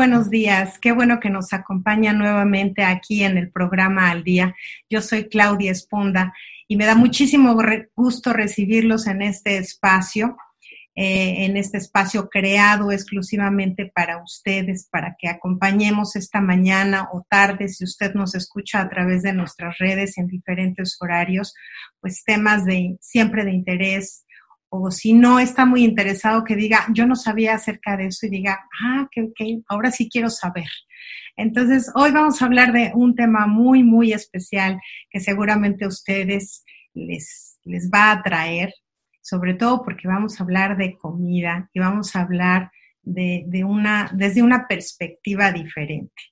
buenos días. Qué bueno que nos acompaña nuevamente aquí en el programa Al Día. Yo soy Claudia Esponda y me da muchísimo gusto recibirlos en este espacio, eh, en este espacio creado exclusivamente para ustedes, para que acompañemos esta mañana o tarde, si usted nos escucha a través de nuestras redes en diferentes horarios, pues temas de siempre de interés, o si no está muy interesado, que diga, yo no sabía acerca de eso y diga, ah, que ok, ahora sí quiero saber. Entonces, hoy vamos a hablar de un tema muy, muy especial que seguramente a ustedes les, les va a atraer, sobre todo porque vamos a hablar de comida y vamos a hablar de, de una, desde una perspectiva diferente.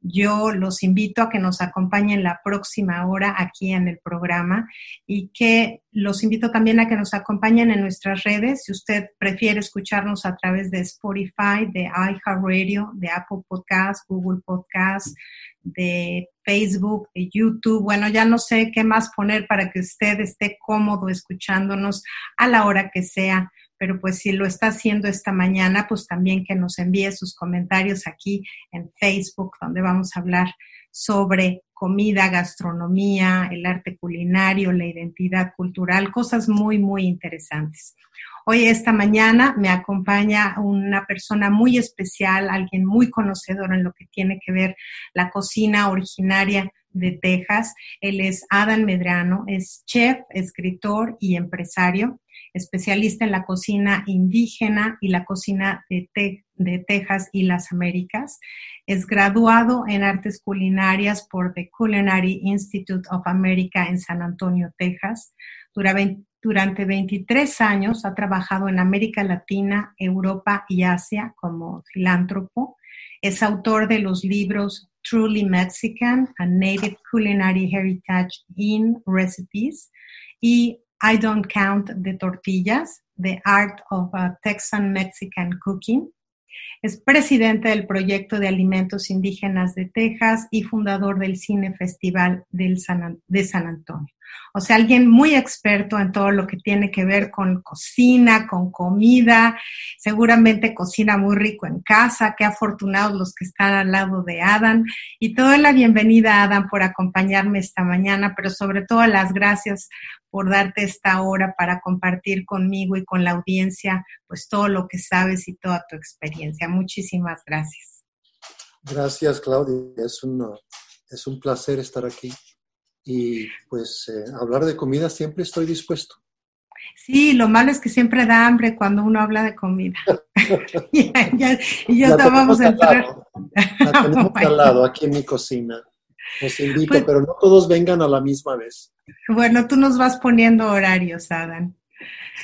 Yo los invito a que nos acompañen la próxima hora aquí en el programa y que los invito también a que nos acompañen en nuestras redes. Si usted prefiere escucharnos a través de Spotify, de iHeartRadio, de Apple Podcasts, Google Podcasts, de Facebook, de YouTube. Bueno, ya no sé qué más poner para que usted esté cómodo escuchándonos a la hora que sea pero pues si lo está haciendo esta mañana, pues también que nos envíe sus comentarios aquí en Facebook, donde vamos a hablar sobre comida, gastronomía, el arte culinario, la identidad cultural, cosas muy, muy interesantes. Hoy, esta mañana, me acompaña una persona muy especial, alguien muy conocedor en lo que tiene que ver la cocina originaria de Texas. Él es Adam Medrano, es chef, escritor y empresario especialista en la cocina indígena y la cocina de, de, Texas y las Américas. Es graduado en artes culinarias por The Culinary Institute of America en San Antonio, Texas. Durante 23 años ha trabajado en América Latina, Europa y Asia como filántropo. Es autor de los libros Truly Mexican, A Native Culinary Heritage in Recipes y I Don't Count the Tortillas, The Art of uh, Texan Mexican Cooking. Es presidente del proyecto de alimentos indígenas de Texas y fundador del Cine Festival del San, de San Antonio. O sea, alguien muy experto en todo lo que tiene que ver con cocina, con comida, seguramente cocina muy rico en casa, qué afortunados los que están al lado de Adam. Y toda la bienvenida, Adam, por acompañarme esta mañana, pero sobre todo las gracias por darte esta hora para compartir conmigo y con la audiencia, pues todo lo que sabes y toda tu experiencia. Muchísimas gracias. Gracias, Claudia. Es un, es un placer estar aquí. Y pues eh, hablar de comida siempre estoy dispuesto. Sí, lo malo es que siempre da hambre cuando uno habla de comida. y ya, ya vamos a entrar. La tenemos al lado aquí en mi cocina. Los invito, pues, pero no todos vengan a la misma vez. Bueno, tú nos vas poniendo horarios, Adam.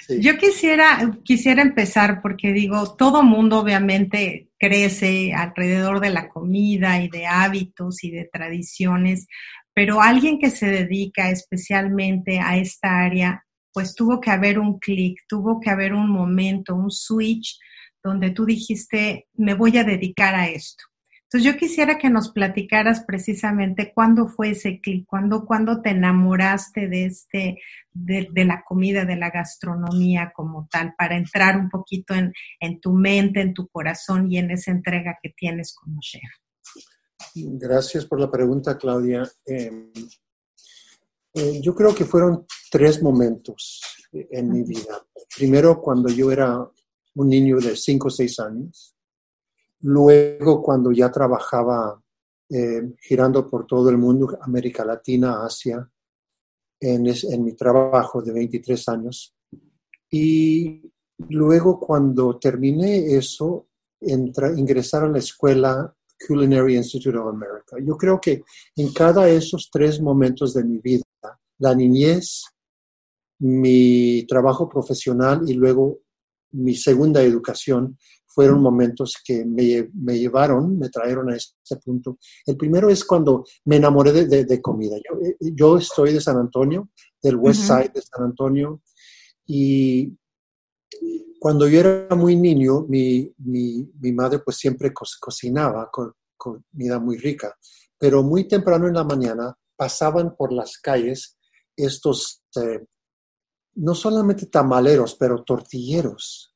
Yo quisiera, quisiera empezar porque digo, todo mundo obviamente crece alrededor de la comida y de hábitos y de tradiciones, pero alguien que se dedica especialmente a esta área, pues tuvo que haber un clic, tuvo que haber un momento, un switch donde tú dijiste, me voy a dedicar a esto. Entonces yo quisiera que nos platicaras precisamente cuándo fue ese clic, cuándo, cuándo te enamoraste de este, de, de, la comida, de la gastronomía como tal, para entrar un poquito en, en tu mente, en tu corazón y en esa entrega que tienes como chef. Gracias por la pregunta, Claudia. Eh, eh, yo creo que fueron tres momentos en mi vida. Primero, cuando yo era un niño de 5 o 6 años. Luego, cuando ya trabajaba eh, girando por todo el mundo, América Latina, Asia, en, en mi trabajo de 23 años. Y luego, cuando terminé eso, entra, ingresar a la escuela Culinary Institute of America. Yo creo que en cada de esos tres momentos de mi vida, la niñez, mi trabajo profesional y luego mi segunda educación, fueron momentos que me, me, llevaron, me trajeron a ese punto. El primero es cuando me enamoré de, de, comida. Yo, eh, yo, estoy de San Antonio, del West Side de San Antonio, y cuando yo era muy niño, mi, mi, mi madre pues siempre co cocinaba con, comida muy rica, pero muy temprano en la mañana pasaban por las calles estos, eh, no solamente tamaleros, pero tortilleros,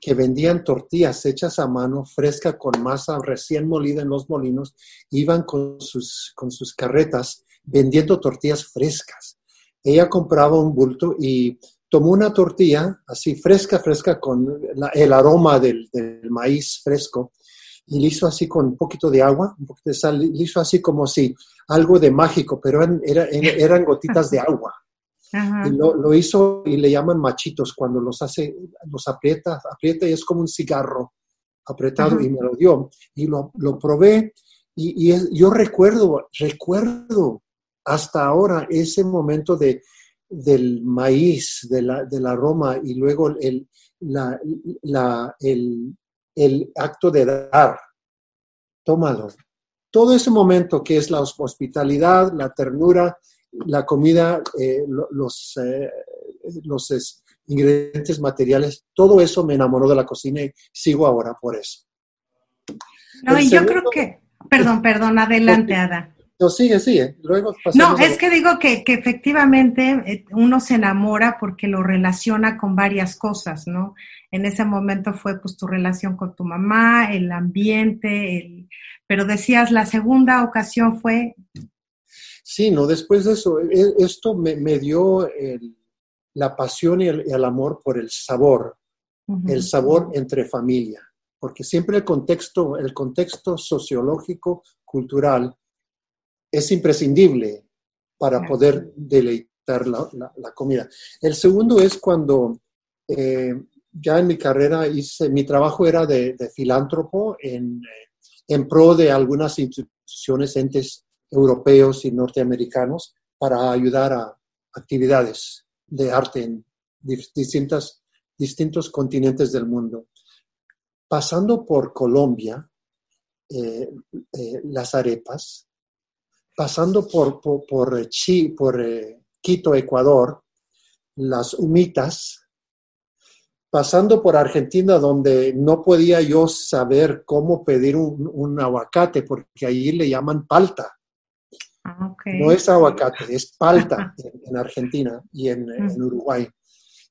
que vendían tortillas hechas a mano, fresca, con masa recién molida en los molinos, iban con sus, con sus carretas vendiendo tortillas frescas. Ella compraba un bulto y tomó una tortilla así fresca, fresca, con el aroma del, del, maíz fresco, y le hizo así con un poquito de agua, un poquito de sal, le hizo así como si algo de mágico, pero eran, eran gotitas de agua. Y lo, lo, hizo y le llaman machitos cuando los hace, los aprieta, aprieta y es como un cigarro apretado y me lo dio. Y lo, lo probé y, y, yo recuerdo, recuerdo hasta ahora ese momento de, del maíz, de la, del aroma y luego el, la, la, el, el acto de dar. Tómalo. Todo ese momento que es la hospitalidad, la ternura, la comida, eh, los, eh, los ingredientes materiales, todo eso me enamoró de la cocina y sigo ahora por eso. No, y yo creo que, perdón, perdón, adelante, Ada. No, sigue, sigue. Luego no, es que digo que, que, efectivamente eh, uno se enamora porque lo relaciona con varias cosas, ¿no? En ese momento fue pues tu relación con tu mamá, el ambiente, el... pero decías la segunda ocasión fue Sí, no, después de eso, e, esto me, dio la pasión y el, amor por el sabor, el sabor entre familia, porque siempre el contexto, el contexto sociológico, cultural, es imprescindible para poder deleitar la, comida. El segundo es cuando eh, ya en mi carrera hice, mi trabajo era de, filántropo en, en pro de algunas instituciones, entes europeos y norteamericanos para ayudar a actividades de arte en distintas, distintos continentes del mundo. Pasando por Colombia, eh, eh, las arepas, pasando por, por, por, por eh, Quito, Ecuador, las humitas, pasando por Argentina, donde no podía yo saber cómo pedir un, un aguacate, porque allí le llaman palta. Ah, no es aguacate, es palta en, Argentina y en, Uruguay.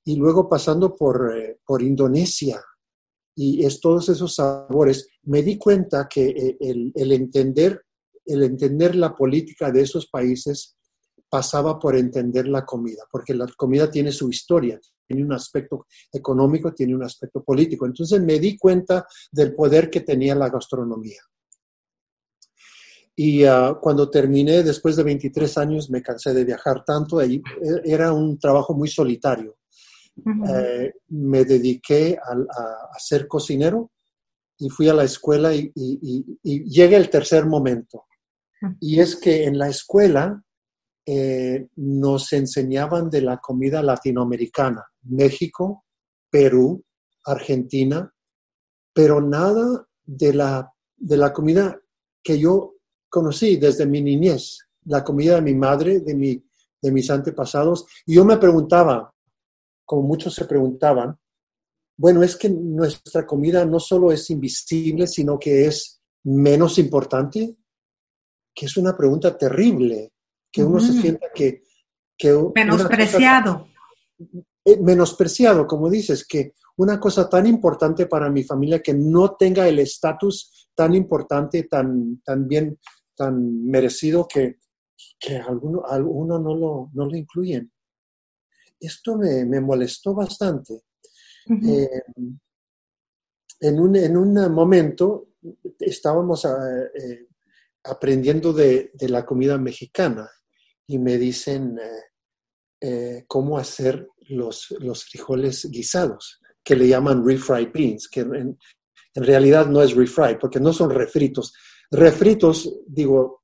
Y luego pasando por, eh, por Indonesia y es todos esos sabores, me di cuenta que eh, el, el, entender, el entender la política de esos países pasaba por entender la comida, porque la comida tiene su historia, tiene un aspecto económico, tiene un aspecto político. Entonces me di cuenta del poder que tenía la gastronomía. Y ah, cuando terminé, después de 23 años, me cansé de viajar tanto. Ahí e, era un trabajo muy solitario. Eh, me dediqué a, ser cocinero y fui a la escuela y, y, llega el tercer momento. Y es que en la escuela eh, nos enseñaban de la comida latinoamericana, México, Perú, Argentina, pero nada de la, de la comida que yo conocí desde mi niñez, la comida de mi madre, de, mi, de mis antepasados. Y yo me preguntaba, como muchos se preguntaban, bueno, es que nuestra comida no solo es invisible, sino que es menos importante, que es una pregunta terrible, que uno se sienta que... que menospreciado. Eh, menospreciado, como dices, que una cosa tan importante para mi familia que no tenga el estatus tan importante, tan, tan bien tan merecido que, que alguno, alguno no, lo, no lo incluyen. esto me, me molestó bastante. Eh, en, un, en, un, momento estábamos eh, aprendiendo de, de, la comida mexicana y me dicen cómo hacer los, los frijoles guisados, que le llaman refried beans, que en, en realidad no es refried, porque no son refritos. Refritos, digo,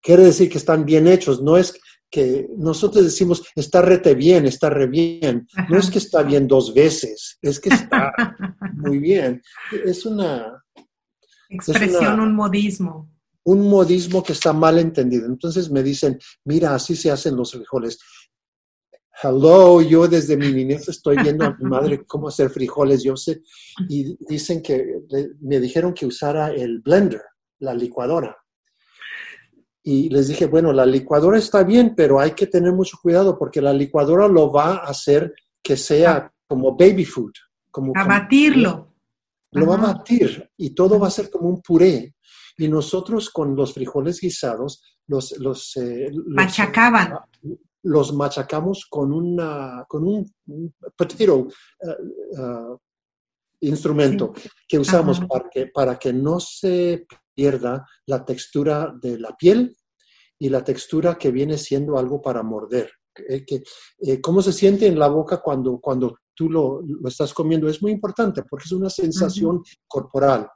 quiere decir que están bien hechos, no es que nosotros decimos está rete bien, está re bien. No es que está bien dos veces, es que está muy bien. Es una expresión, un modismo. Un modismo que está mal entendido. Entonces me dicen, mira, así se hacen los frijoles. Hello, yo desde mi niñez estoy viendo a mi madre cómo hacer frijoles, yo sé, y dicen que me dijeron que usara el blender, la licuadora. Y les dije, bueno, la licuadora está bien, pero hay que tener mucho cuidado porque la licuadora lo va a hacer que sea como baby food. Como, a batirlo. Lo va a batir y todo va a ser como un puré. Y nosotros con los frijoles guisados, los... los, eh, Machacaban los machacamos con, una, con un, potato eh, eh, instrumento que usamos para que, para que no se pierda la textura de la piel y la textura que viene siendo algo para morder. Eh, que, ¿Cómo se siente en la boca cuando, cuando tú lo, lo, estás comiendo? Es muy importante porque es una sensación corporal.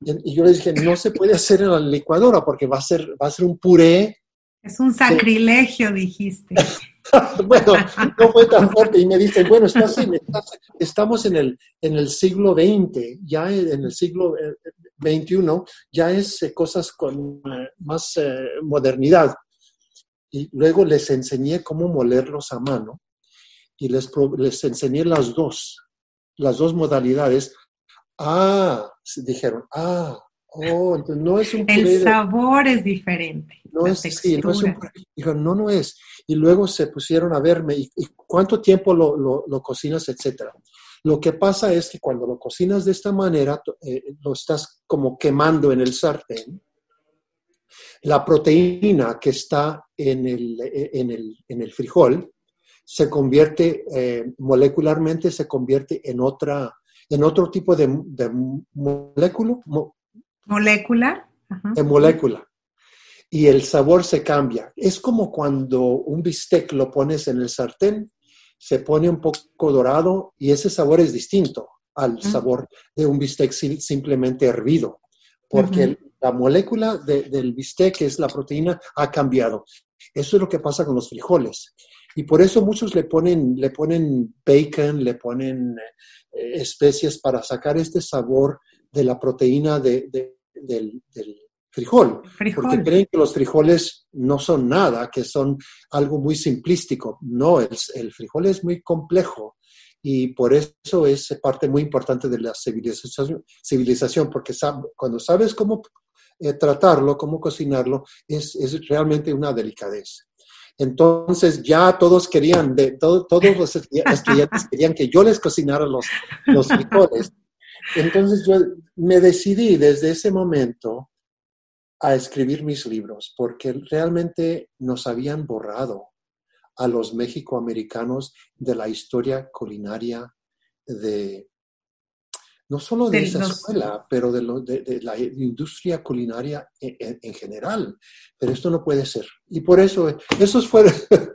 Y, yo le dije, no se puede hacer en la licuadora porque va a ser, va a ser un puré es un sacrilegio, dijiste. bueno, no fue tan fuerte. Y me dicen, bueno, estamos en el, en el siglo XX, ya en el siglo XXI, eh, ya es eh, cosas con eh, más modernidad. Y luego les enseñé cómo molerlos a mano y les, les enseñé las dos, las dos modalidades. Ah, dijeron, ah, Oh, entonces no es un El sabor es diferente. No es, sí, no es un Dijo, no, no es. Y luego se pusieron a verme, ¿y, cuánto tiempo lo, lo, cocinas, etcétera? Lo que pasa es que cuando lo cocinas de esta manera, eh, lo estás como quemando en el sartén. La proteína que está en el, en el, en el frijol se convierte, eh, molecularmente se convierte en, otra, en otro tipo de, de Molécula. De molécula. Y el sabor se cambia. Es como cuando un bistec lo pones en el sartén, se pone un poco dorado y ese sabor es distinto al sabor de un bistec simplemente hervido, porque la molécula del bistec, que es la proteína, ha cambiado. Eso es lo que pasa con los frijoles. Y por eso muchos le ponen, le ponen bacon, le ponen eh, especias para sacar este sabor de la proteína de, del, frijol, porque creen que los frijoles no son nada, que son algo muy simplístico. No, el, el frijol es muy complejo y por eso es parte muy importante de la civilización, civilización porque cuando sabes cómo eh, tratarlo, cómo cocinarlo, es, es, realmente una delicadeza. Entonces ya todos querían, de, todos los estudiantes querían que yo les cocinara los, los frijoles. Entonces yo me decidí desde ese momento a escribir mis libros porque realmente nos habían borrado a los mexicoamericanos de la historia culinaria de no solo de, esa escuela, pero de, de, la industria culinaria en, general. Pero esto no puede ser. Y por eso, esos fueron,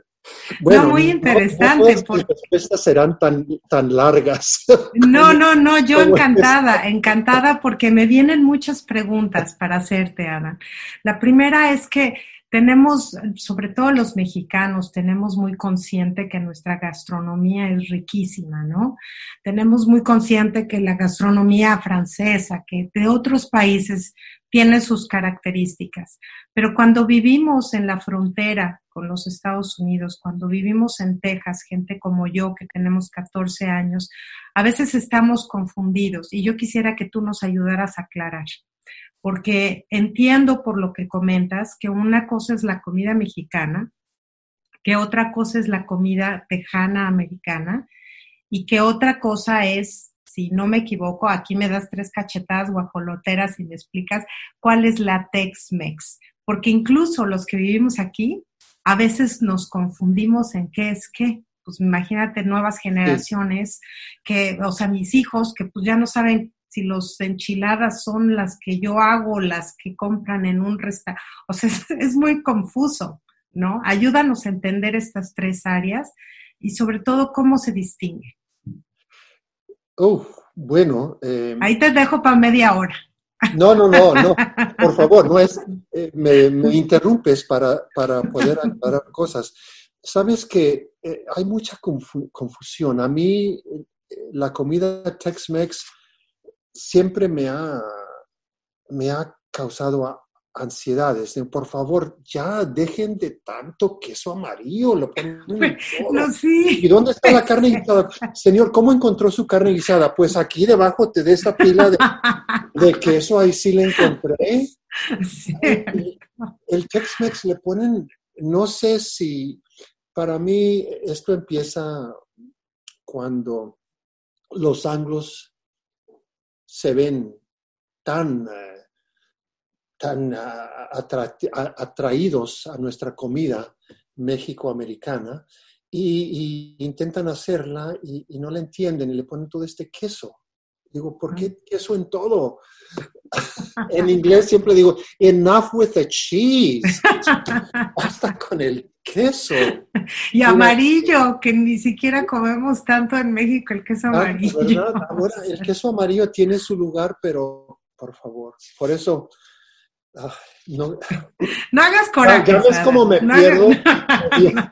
Bueno, muy interesante. No, respuestas serán tan, tan largas. No, no, no, yo encantada, encantada porque me vienen muchas preguntas para hacerte, Ana. La primera es que tenemos, sobre todo los mexicanos, tenemos muy consciente que nuestra gastronomía es riquísima, ¿no? Tenemos muy consciente que la gastronomía francesa, que de otros países, tiene sus características. Pero cuando vivimos en la frontera con los Estados Unidos, cuando vivimos en Texas, gente como yo que tenemos 14 años, a veces estamos confundidos y yo quisiera que tú nos ayudaras a aclarar porque entiendo por lo que comentas que una cosa es la comida mexicana, que otra cosa es la comida tejana americana y que otra cosa es, si no me equivoco, aquí me das tres cachetadas guajoloteras y me explicas cuál es la Tex-Mex, porque incluso los que vivimos aquí a veces nos confundimos en qué es qué. pues imagínate nuevas generaciones que, o sea, mis hijos que pues ya no saben si los enchiladas son las que yo hago, las que compran en un restaurante. O sea, es, muy confuso, ¿no? Ayúdanos a entender estas tres áreas y sobre todo cómo se distingue. Oh, bueno. Eh, Ahí te dejo para media hora. No, no, no, no. Por favor, no es. Eh, me, interrumpes para, para poder aclarar cosas. Sabes que eh, hay mucha confusión. A mí, la comida Tex-Mex siempre me ha, me ha causado ansiedades. Por favor, ya dejen de tanto queso amarillo. Lo no, sí. ¿Y dónde está la carne guisada? Señor, ¿cómo encontró su carne guisada? Pues aquí debajo de esta pila de, queso, ahí sí la encontré. El, el Tex-Mex le ponen, no sé si, para mí esto empieza cuando los anglos se ven tan, eh, tan ah, atraídos a nuestra comida méxico-americana y, intentan hacerla y, no la entienden y le ponen todo este queso. Digo, ¿por qué queso en todo? en inglés siempre digo, enough with the cheese. Basta con el queso. Y amarillo, que ni siquiera comemos tanto en México el queso ah, amarillo. Ahora, el queso amarillo tiene su lugar, pero por favor, por eso no, no, hagas coraje. ya ves cómo me pierdo.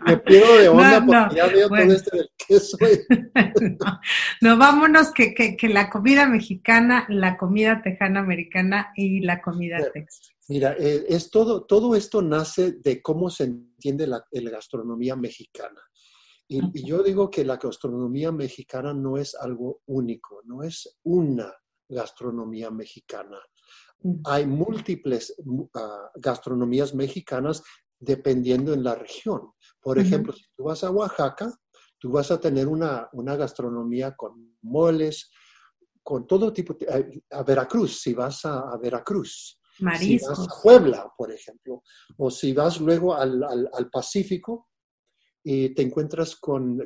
Me pierdo de onda porque ya veo todo esto del queso. no, vámonos que, que, la comida mexicana, la comida tejana americana y la comida texas. Mira, eh, es todo, todo esto nace de cómo se entiende la, gastronomía mexicana. Y, yo digo que la gastronomía mexicana no es algo único, no es una gastronomía mexicana. Hay múltiples ah, gastronomías mexicanas dependiendo en la región. Por ejemplo, si tú vas a Oaxaca, tú vas a tener una, gastronomía con moles, con todo tipo, de, a Veracruz, si vas a, Veracruz. Si vas a Puebla, por ejemplo, o si vas luego al, Pacífico y te encuentras con,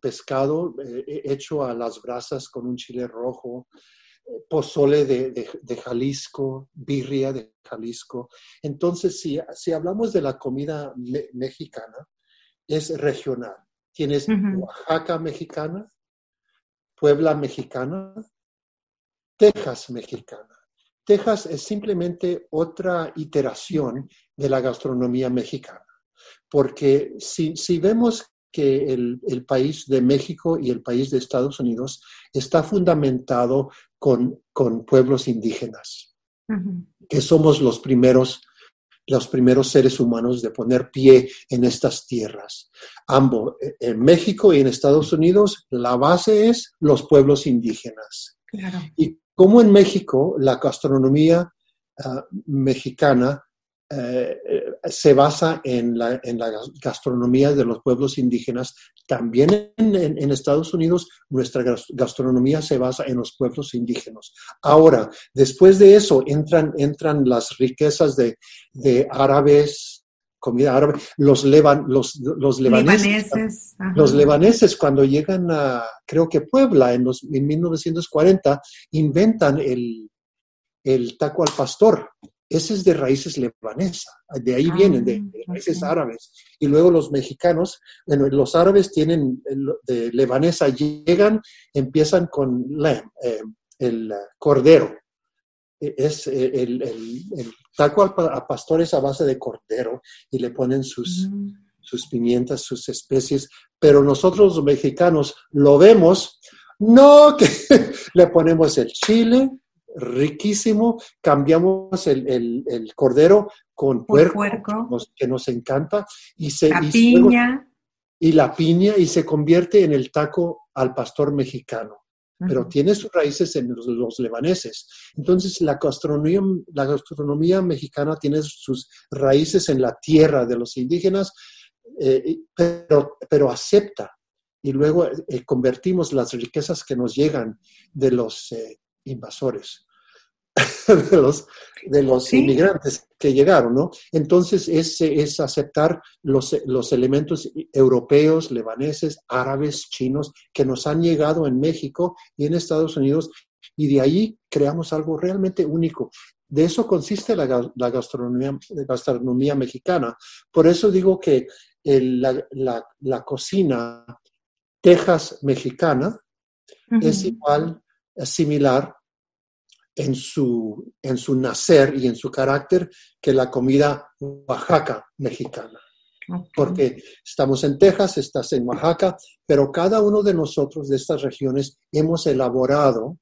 pescado eh, hecho a las brasas con un chile rojo, pozole de, Jalisco, birria de Jalisco. Entonces, si, si hablamos de la comida mexicana, es regional. Tienes Oaxaca mexicana, Puebla mexicana, Texas mexicana. Texas es simplemente otra iteración de la gastronomía mexicana, porque si, si vemos que el, el, país de México y el país de Estados Unidos está fundamentado con, con pueblos indígenas, que somos los primeros, los primeros seres humanos de poner pie en estas tierras. Ambos, en México y en Estados Unidos, la base es los pueblos indígenas. Y como en México, la gastronomía ah, mexicana eh, se basa en la, en la, gastronomía de los pueblos indígenas. También en, Estados Unidos nuestra gastronomía se basa en los pueblos indígenas. Ahora, después de eso entran, entran las riquezas de, de árabes, comida árabe, los, levan, los, los lebaneses. los lebaneses cuando llegan a, creo que Puebla, en, los, en 1940, inventan el, el taco al pastor ese es de raíces lebanesa, de ahí vienen, de, ah, raíces árabes. Y luego los mexicanos, bueno, los árabes tienen de lebanesa, llegan, empiezan con eh, el cordero. E, es eh, el, el, taco a pastores a base de cordero y le ponen sus, mm. sus pimientas, sus especies, pero nosotros los mexicanos lo vemos, no que le ponemos el chile, riquísimo. Cambiamos el, cordero con puerco, Que, nos, encanta. Y se, la piña. y la piña y se convierte en el taco al pastor mexicano. Pero tiene sus raíces en los, los, lebaneses. Entonces, la gastronomía, la gastronomía mexicana tiene sus raíces en la tierra de los indígenas, eh, pero, pero acepta y luego eh, convertimos las riquezas que nos llegan de los eh, invasores de los, de los inmigrantes que llegaron, ¿no? Entonces es, es aceptar los, los elementos europeos, lebaneses, árabes, chinos, que nos han llegado en México y en Estados Unidos, y de ahí creamos algo realmente único. De eso consiste la, la gastronomía, gastronomía mexicana. Por eso digo que la, la, la, cocina Texas mexicana es igual, es similar en su, en su nacer y en su carácter que la comida Oaxaca mexicana. Porque estamos en Texas, estás en Oaxaca, pero cada uno de nosotros de estas regiones hemos elaborado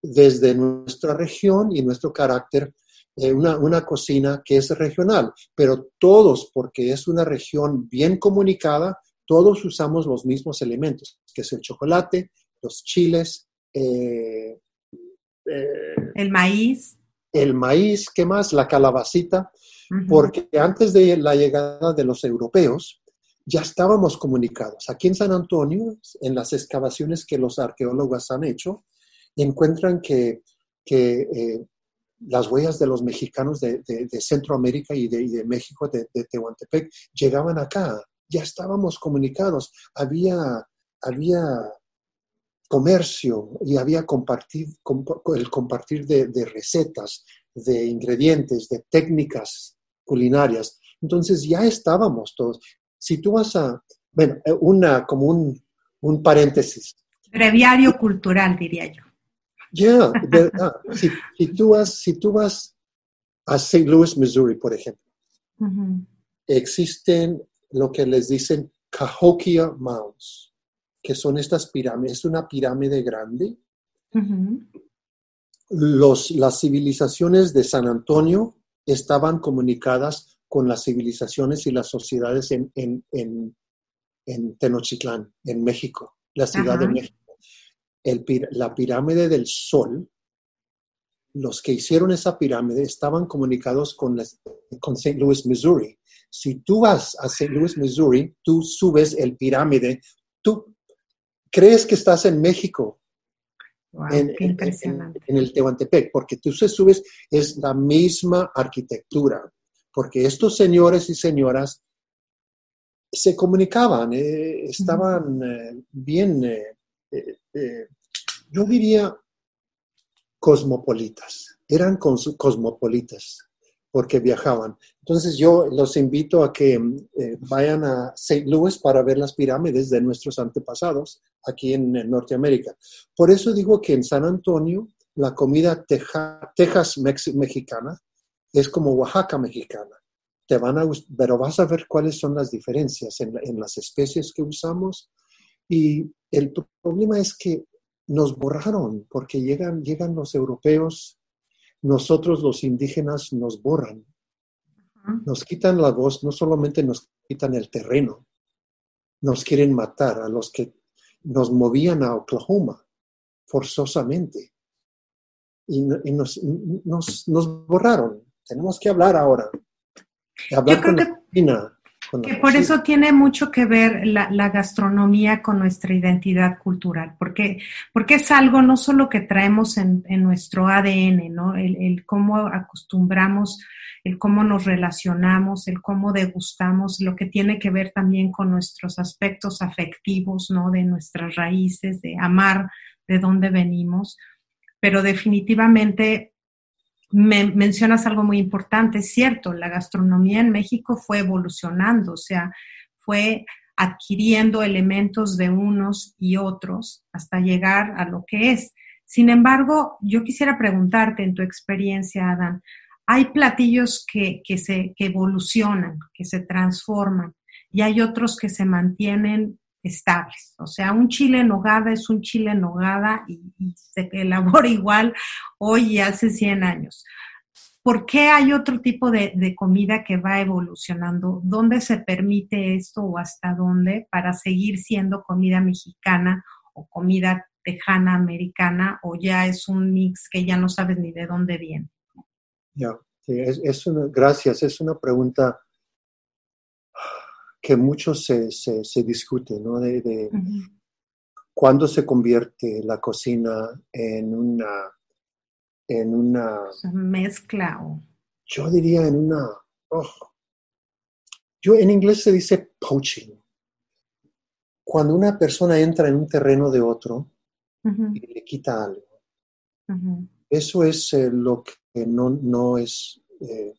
desde nuestra región y nuestro carácter eh, una, una, cocina que es regional, pero todos, porque es una región bien comunicada, todos usamos los mismos elementos, que es el chocolate, los chiles, eh, eh, el maíz. El maíz, ¿qué más? La calabacita, porque antes de la llegada de los europeos ya estábamos comunicados. Aquí en San Antonio, en las excavaciones que los arqueólogos han hecho, encuentran que, eh, las huellas de los mexicanos de, Centroamérica y de, México, de, Tehuantepec, llegaban acá. Ya estábamos comunicados. Había, había comercio y había compartir, el compartir de, recetas, de ingredientes, de técnicas culinarias. Entonces ya estábamos todos. Si tú vas a, bueno, eh, una, como un, un paréntesis. Breviario cultural, diría yo. Ya, verdad. si, si, tú vas, si tú vas a St. Louis, Missouri, por ejemplo, existen lo que les dicen Cahokia Mounds que son estas pirámides. Es una pirámide grande. Los, las civilizaciones de San Antonio estaban comunicadas con las civilizaciones y las sociedades en, en, en, Tenochtitlán, en México, la ciudad de México. El, la pirámide del Sol, los que hicieron esa pirámide estaban comunicados con, con St. Louis, Missouri. Si tú vas a St. Louis, Missouri, tú subes el pirámide, tú crees que estás en México. en, en, el Tehuantepec, porque tú se subes, es la misma arquitectura, porque estos señores y señoras se comunicaban, eh, estaban eh, bien, eh, yo diría, cosmopolitas, eran cosmopolitas porque viajaban. Entonces yo los invito a que eh, vayan a St. Louis para ver las pirámides de nuestros antepasados aquí en, Norteamérica. Por eso digo que en San Antonio la comida Texas mexicana es como Oaxaca mexicana. Te van a, pero vas a ver cuáles son las diferencias en, en las especies que usamos. Y el problema es que nos borraron porque llegan, llegan los europeos nosotros los indígenas nos borran, nos quitan la voz, no solamente nos quitan el terreno, nos quieren matar a los que nos movían a Oklahoma forzosamente y, nos, borraron. Tenemos que hablar ahora. Hablar con la que por eso tiene mucho que ver la, gastronomía con nuestra identidad cultural, porque, porque es algo no solo que traemos en, nuestro ADN, ¿no? El, cómo acostumbramos, el cómo nos relacionamos, el cómo degustamos, lo que tiene que ver también con nuestros aspectos afectivos, ¿no? De nuestras raíces, de amar de dónde venimos, pero definitivamente me mencionas algo muy importante, es cierto, la gastronomía en México fue evolucionando, o sea, fue adquiriendo elementos de unos y otros hasta llegar a lo que es. Sin embargo, yo quisiera preguntarte en tu experiencia, Adán, hay platillos que, que, se, que evolucionan, que se transforman, y hay otros que se mantienen estables. O sea, un chile en nogada es un chile en nogada y, se elabora igual hoy y hace 100 años. ¿Por qué hay otro tipo de, comida que va evolucionando? ¿Dónde se permite esto o hasta dónde para seguir siendo comida mexicana o comida tejana americana o ya es un mix que ya no sabes ni de dónde viene? Ya, es gracias, es una pregunta que mucho se, se, discute, ¿no? De, cuándo se convierte la cocina en una, en una, mezcla o... yo diría en una, oh, yo en inglés se dice poaching. Cuando una persona entra en un terreno de otro y le quita algo. Eso es eh, lo que no, no es eh,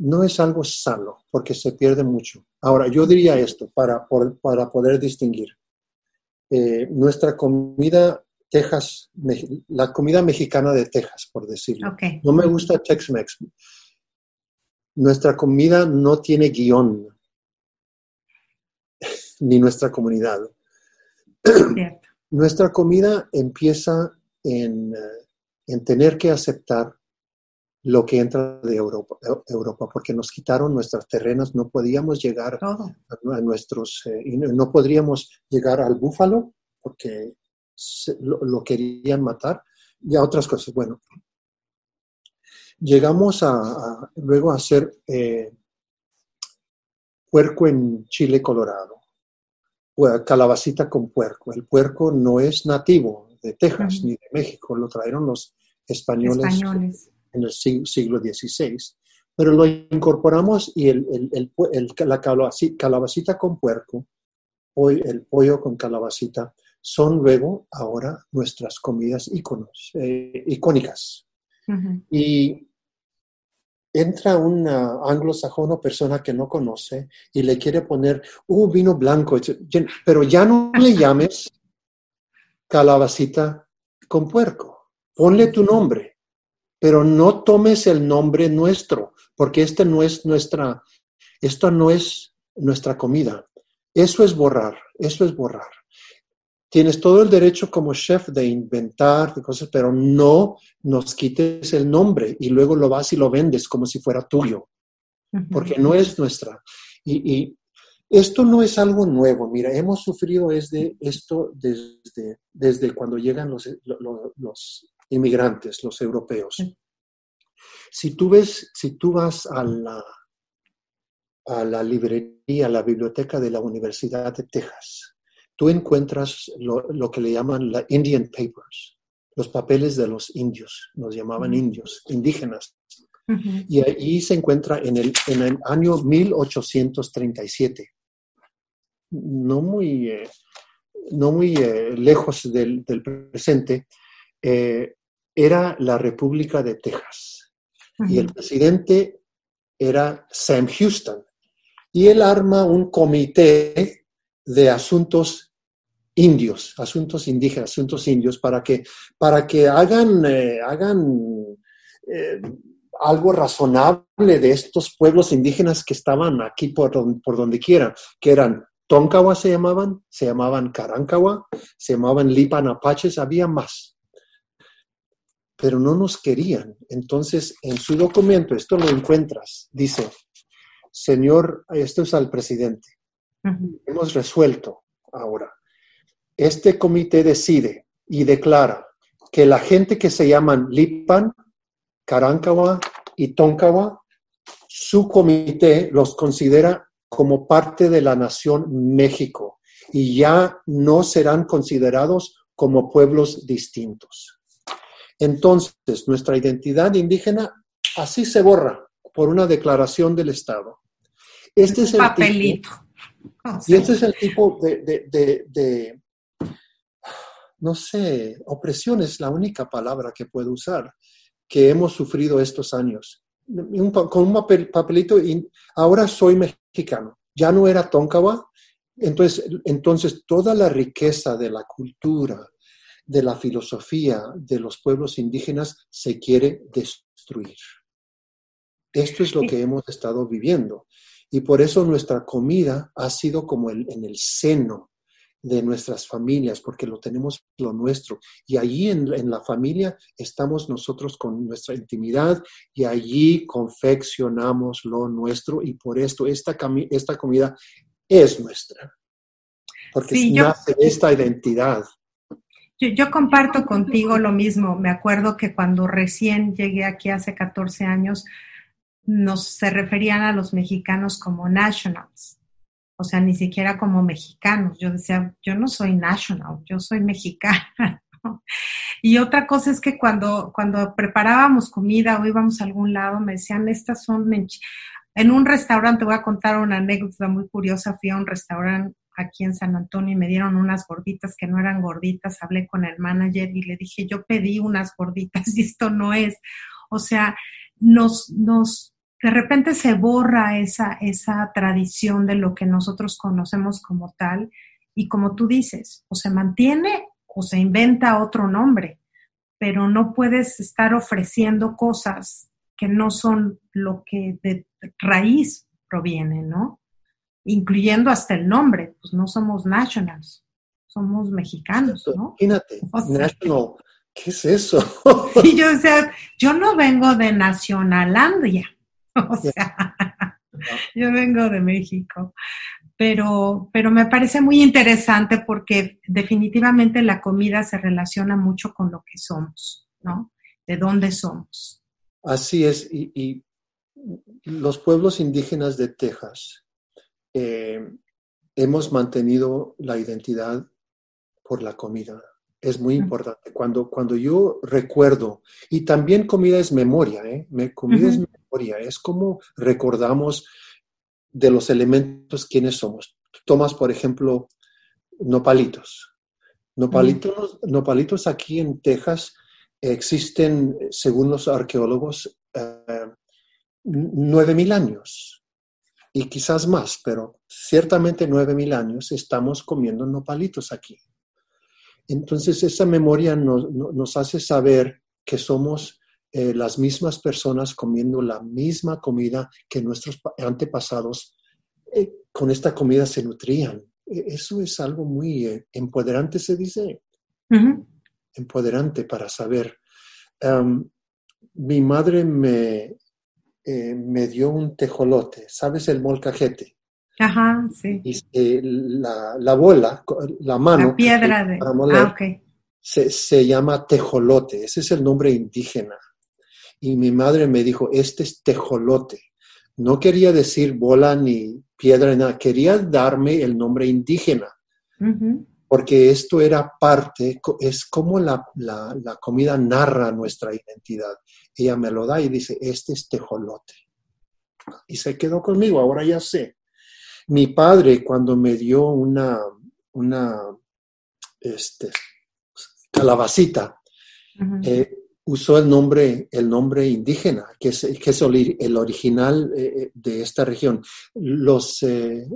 no es algo sano porque se pierde mucho. Ahora, yo diría esto para, para poder distinguir. Eh, nuestra comida Texas, la comida mexicana de Texas, por decirlo. No me gusta Tex-Mex. Nuestra comida no tiene guion, ni nuestra comunidad. Nuestra comida empieza en, en tener que aceptar lo que entra de Europa, Europa, porque nos quitaron nuestras terrenas, no podíamos llegar a, nuestros, eh, y no, podríamos llegar al búfalo porque se- lo, lo querían matar y a otras cosas. Bueno, llegamos a, a- luego a hacer eh, puerco en Chile, Colorado, calabacita con puerco. El puerco no es nativo de Texas ni de México, lo trajeron los españoles Españoles. En el sig- siglo XVI. Pero lo incorporamos y el, el- el la calabaci- calabacita con puerco, hoy el pollo con calabacita, son luego ahora nuestras comidas íconos, eh, icónicas. Ujú. Y entra un anglosajón o persona que no conoce y le quiere poner un vino blanco, pero ya no le llames calabacita con puerco. Ponle tu nombre, pero no tomes el nombre nuestro, porque este no es nuestra, esto no es nuestra comida. Eso es borrar, eso es borrar. Tienes todo el derecho como chef de inventar de cosas, pero no nos quites el nombre y luego lo vas y lo vendes como si fuera tuyo, porque no es nuestra. Y, y esto no es algo nuevo. Mira, hemos sufrido desde esto desde, desde cuando llegan los, los, los inmigrantes, los europeos. Si tú ves, si tú vas a la, a la librería, a la biblioteca de la Universidad de Texas, tú encuentras lo, lo que le llaman la Indian Papers, los papeles de los indios, nos llamaban indios, indígenas. Y ahí se encuentra en el, en el año 1837. No muy, eh, no muy eh, lejos del, del presente, eh, era la República de Texas. Y el presidente era Sam Houston. Y él arma un comité de asuntos indios, asuntos indígenas, asuntos indios, para que, para que hagan, eh, hagan eh, algo razonable de estos pueblos indígenas que estaban aquí por, don- por donde quiera, que eran Tonkawa se llamaban, se llamaban Carankawa, se llamaban Lipan Apaches, había más. Pero no nos querían. Entonces, en su documento, esto lo encuentras, dice, señor, esto es al presidente, hemos resuelto ahora. Este comité decide y declara que la gente que se llaman Lipan, Carankawa y Tonkawa, su comité los considera como parte de la nación México y ya no serán considerados como pueblos distintos. Entonces, nuestra identidad indígena así se borra por una declaración del Estado. Este es el papelito. Y este es el tipo de, de- de- de, no sé, opresión es la única palabra que puedo usar que hemos sufrido estos años. Un con un papel- papelito, y ahora soy mexicano, ya no era Tonkawa, entonces, entonces toda la riqueza de la cultura, de la filosofía de los pueblos indígenas se quiere destruir. Esto es lo que hemos estado viviendo. Y por eso nuestra comida ha sido como el- en el seno de nuestras familias, porque lo tenemos lo nuestro. Y allí en, en la familia estamos nosotros con nuestra intimidad y allí confeccionamos lo nuestro y por esto esta, esta comida es nuestra. Porque Sí, yo- nace de esta identidad. Yo, yo comparto contigo lo mismo. Me acuerdo que cuando recién llegué aquí hace 14 años, nos se referían a los mexicanos como nationals. O sea, ni siquiera como mexicanos. Yo decía, yo no soy national, yo soy mexicana. Y otra cosa es que cuando, cuando preparábamos comida o íbamos a algún lado, me decían, estas son en un restaurante, voy a contar una anécdota muy curiosa, fui a un restaurante aquí en San Antonio y me dieron unas gorditas que no eran gorditas, hablé con el manager y le dije, yo pedí unas gorditas y esto no es. O sea, nos, nos, de repente se borra esa, esa tradición de lo que nosotros conocemos como tal y como tú dices, o se mantiene o se inventa otro nombre, pero no puedes estar ofreciendo cosas que no son lo que de raíz proviene, ¿no? Incluyendo hasta el nombre, pues no somos nationals, somos mexicanos, ¿no? Imagínate, national, ¿qué es eso? Y yo, o sea, yo no vengo de Nacionalandia, o sea, yo vengo de México, pero, pero me parece muy interesante porque definitivamente la comida se relaciona mucho con lo que somos, ¿no? De dónde somos. Así es, y, los pueblos indígenas de Texas eh, hemos mantenido la identidad por la comida. Es muy importante. Cuando, cuando yo recuerdo, y también comida es memoria, ¿eh? comida es memoria, es como recordamos de los elementos quiénes somos. Tomas, por ejemplo, nopalitos. Nopalitos, nopalitos aquí en Texas existen, según los arqueólogos, eh, nueve mil años y quizás más, pero ciertamente nueve mil años estamos comiendo nopalitos aquí. Entonces esa memoria nos hace saber que somos eh, las mismas personas comiendo la misma comida que nuestros antepasados eh, con esta comida se nutrían. E, eso es algo muy eh, empoderante, se dice. Empoderante para saber. mi madre me, me dio un tejolote, ¿sabes el molcajete? Ajá, sí. Y la, la, bola, la mano. La piedra de. ah, okay. se, se, llama tejolote, ese es el nombre indígena. Y mi madre me dijo, este es tejolote. No quería decir bola ni piedra, nada, quería darme el nombre indígena. Porque esto era parte, es como la, la, comida narra nuestra identidad. Ella me lo da y dice, este es tejolote. Y se quedó conmigo, ahora ya sé. Mi padre, cuando me dio una, una este, calabacita, usó el nombre, el nombre indígena, que es, que es el original eh, eh, de esta región. Los, eh,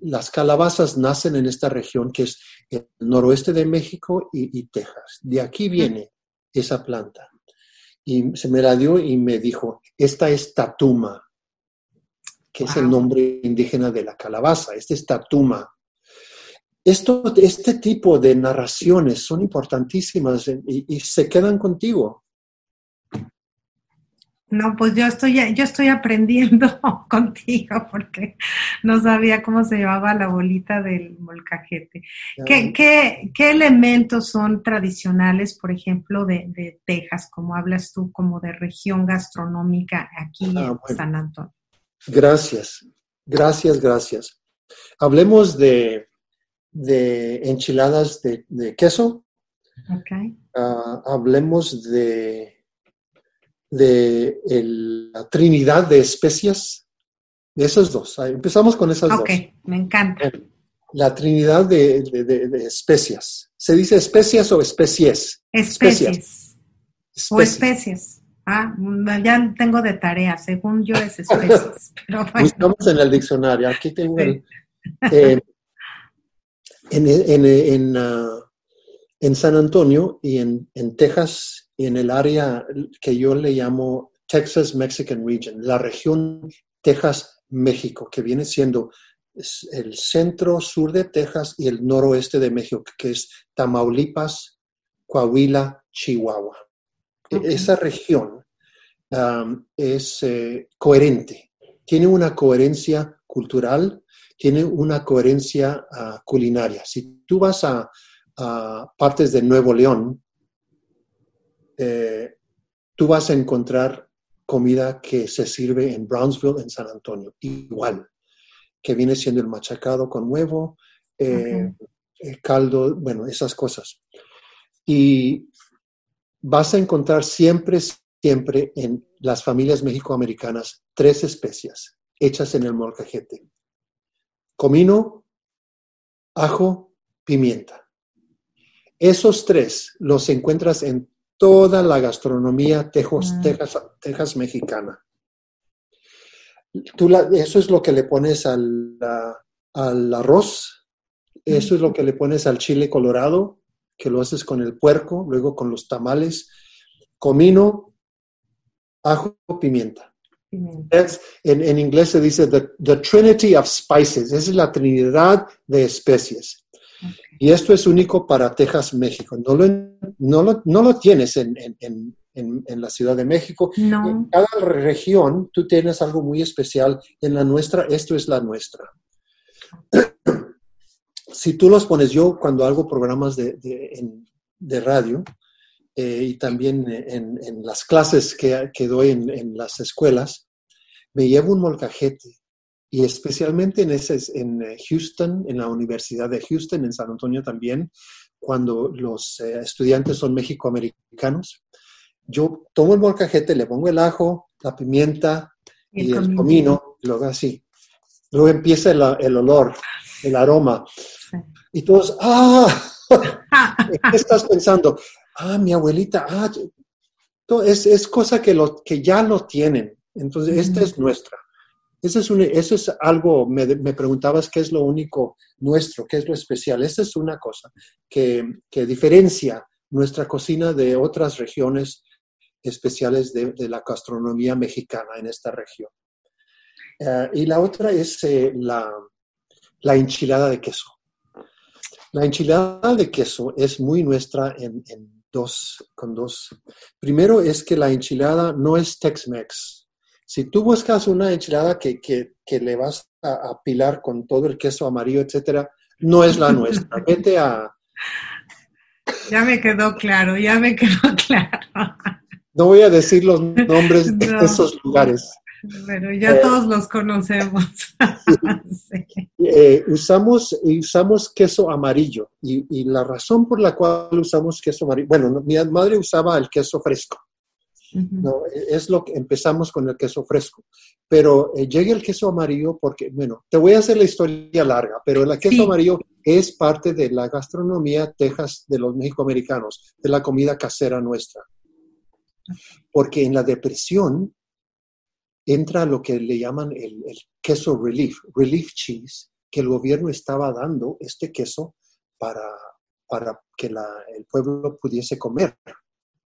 las calabazas nacen en esta región, que es el noroeste de México y, Texas. De aquí viene esa planta. Y se me la dio y me dijo, esta es tatuma, que es el nombre indígena de la calabaza. Esta es tatuma. Esto, este tipo de narraciones son importantísimas y, se quedan contigo. No, pues yo estoy, yo estoy aprendiendo contigo porque no sabía cómo se llamaba la bolita del molcajete. ¿Qué, qué, elementos son tradicionales, por ejemplo, de, Texas, como hablas tú, como de región gastronómica aquí ah, en San Antonio? Gracias, gracias, gracias. Hablemos de, de enchiladas de, queso. Okay. Ah, hablemos de, de la trinidad de especias. De esos dos. Empezamos con esas dos. Ok, me encanta. La trinidad de, especias. ¿Se dice especias o especies? Especies. O especies. Ah, ya tengo de tarea, según yo es especies. pero Estamos en el diccionario. Aquí tengo el, eh, en, en, ah, en, San Antonio y en, en, Texas en el área que yo le llamo Texas Mexican Region, la región Texas-México, que viene siendo el centro sur de Texas y el noroeste de México, que es Tamaulipas, Coahuila, Chihuahua. Esa región es eh, coherente, tiene una coherencia cultural, tiene una coherencia ah, culinaria. Si tú vas a, partes de Nuevo León, eh, tú vas a encontrar comida que se sirve en Brownsville, en San Antonio, igual, que viene siendo el machacado con huevo, eh, el caldo, bueno, esas cosas. Y vas a encontrar siempre, siempre en las familias mexicoamericanas tres especias hechas en el molcajete. Comino, ajo, pimienta. Esos tres los encuentras en toda la gastronomía Mm. Texas, Texas mexicana. Tú la- eso es lo que le pones al, arroz, eso es lo que le pones al chile colorado, que lo haces con el puerco, luego con los tamales, comino, ajo, pimienta. En, en inglés se dice the, the Trinity of Spices, esa es la trinidad de especies. Y esto es único para Texas, México. No lo, no lo, no lo tienes en, en- en- en- la Ciudad de México. No. En cada región tú tienes algo muy especial. En la nuestra, esto es la nuestra. si tú los pones, yo cuando hago programas de, de- de radio eh, y también en, en las clases que, que doy en, en las escuelas, me llevo un molcajete y especialmente en, ese, en eh, Houston, en la Universidad de Houston, en San Antonio también, cuando los eh, estudiantes son mexicoamericanos, yo tomo el molcajete, le pongo el ajo, la pimienta y el comino. comino, y luego así. Luego empieza el, el olor, el aroma. Sí. Y todos, ¡ah! Ah, ¿En ¿Qué estás pensando? Ah, mi abuelita, ah, es, es cosa que, lo, que ya lo tienen. Entonces, esta es nuestra. Eso es, algo, me, me preguntabas qué es lo único nuestro, qué es lo especial. Esta es una cosa que, diferencia nuestra cocina de otras regiones especiales de, la gastronomía mexicana en esta región. Eh, y la otra es eh, la, la enchilada de queso. La enchilada de queso es muy nuestra en, en dos, con dos. Primero es que la enchilada no es Tex-Mex. Si tú buscas una enchilada que, que, que le vas a apilar con todo el queso amarillo, etcétera, no es la nuestra. Vete a, ya me quedó claro, ya me quedó claro. no voy a decir los nombres de No. esos lugares. Pero ya Eh. todos los conocemos. Sí. Eh, usamos, usamos queso amarillo y, y la razón por la cual usamos queso amarillo, bueno, no, mi madre usaba el queso fresco. No, es lo que empezamos con el queso fresco. Pero eh, llega el queso amarillo porque, bueno, te voy a hacer la historia larga, pero el queso Sí. amarillo es parte de la gastronomía Texas de los mexicoamericanos, de la comida casera nuestra. Porque en la depresión entra lo que le llaman el, el queso relief, relief cheese, que el gobierno estaba dando este queso para, para que la- el pueblo pudiese comer.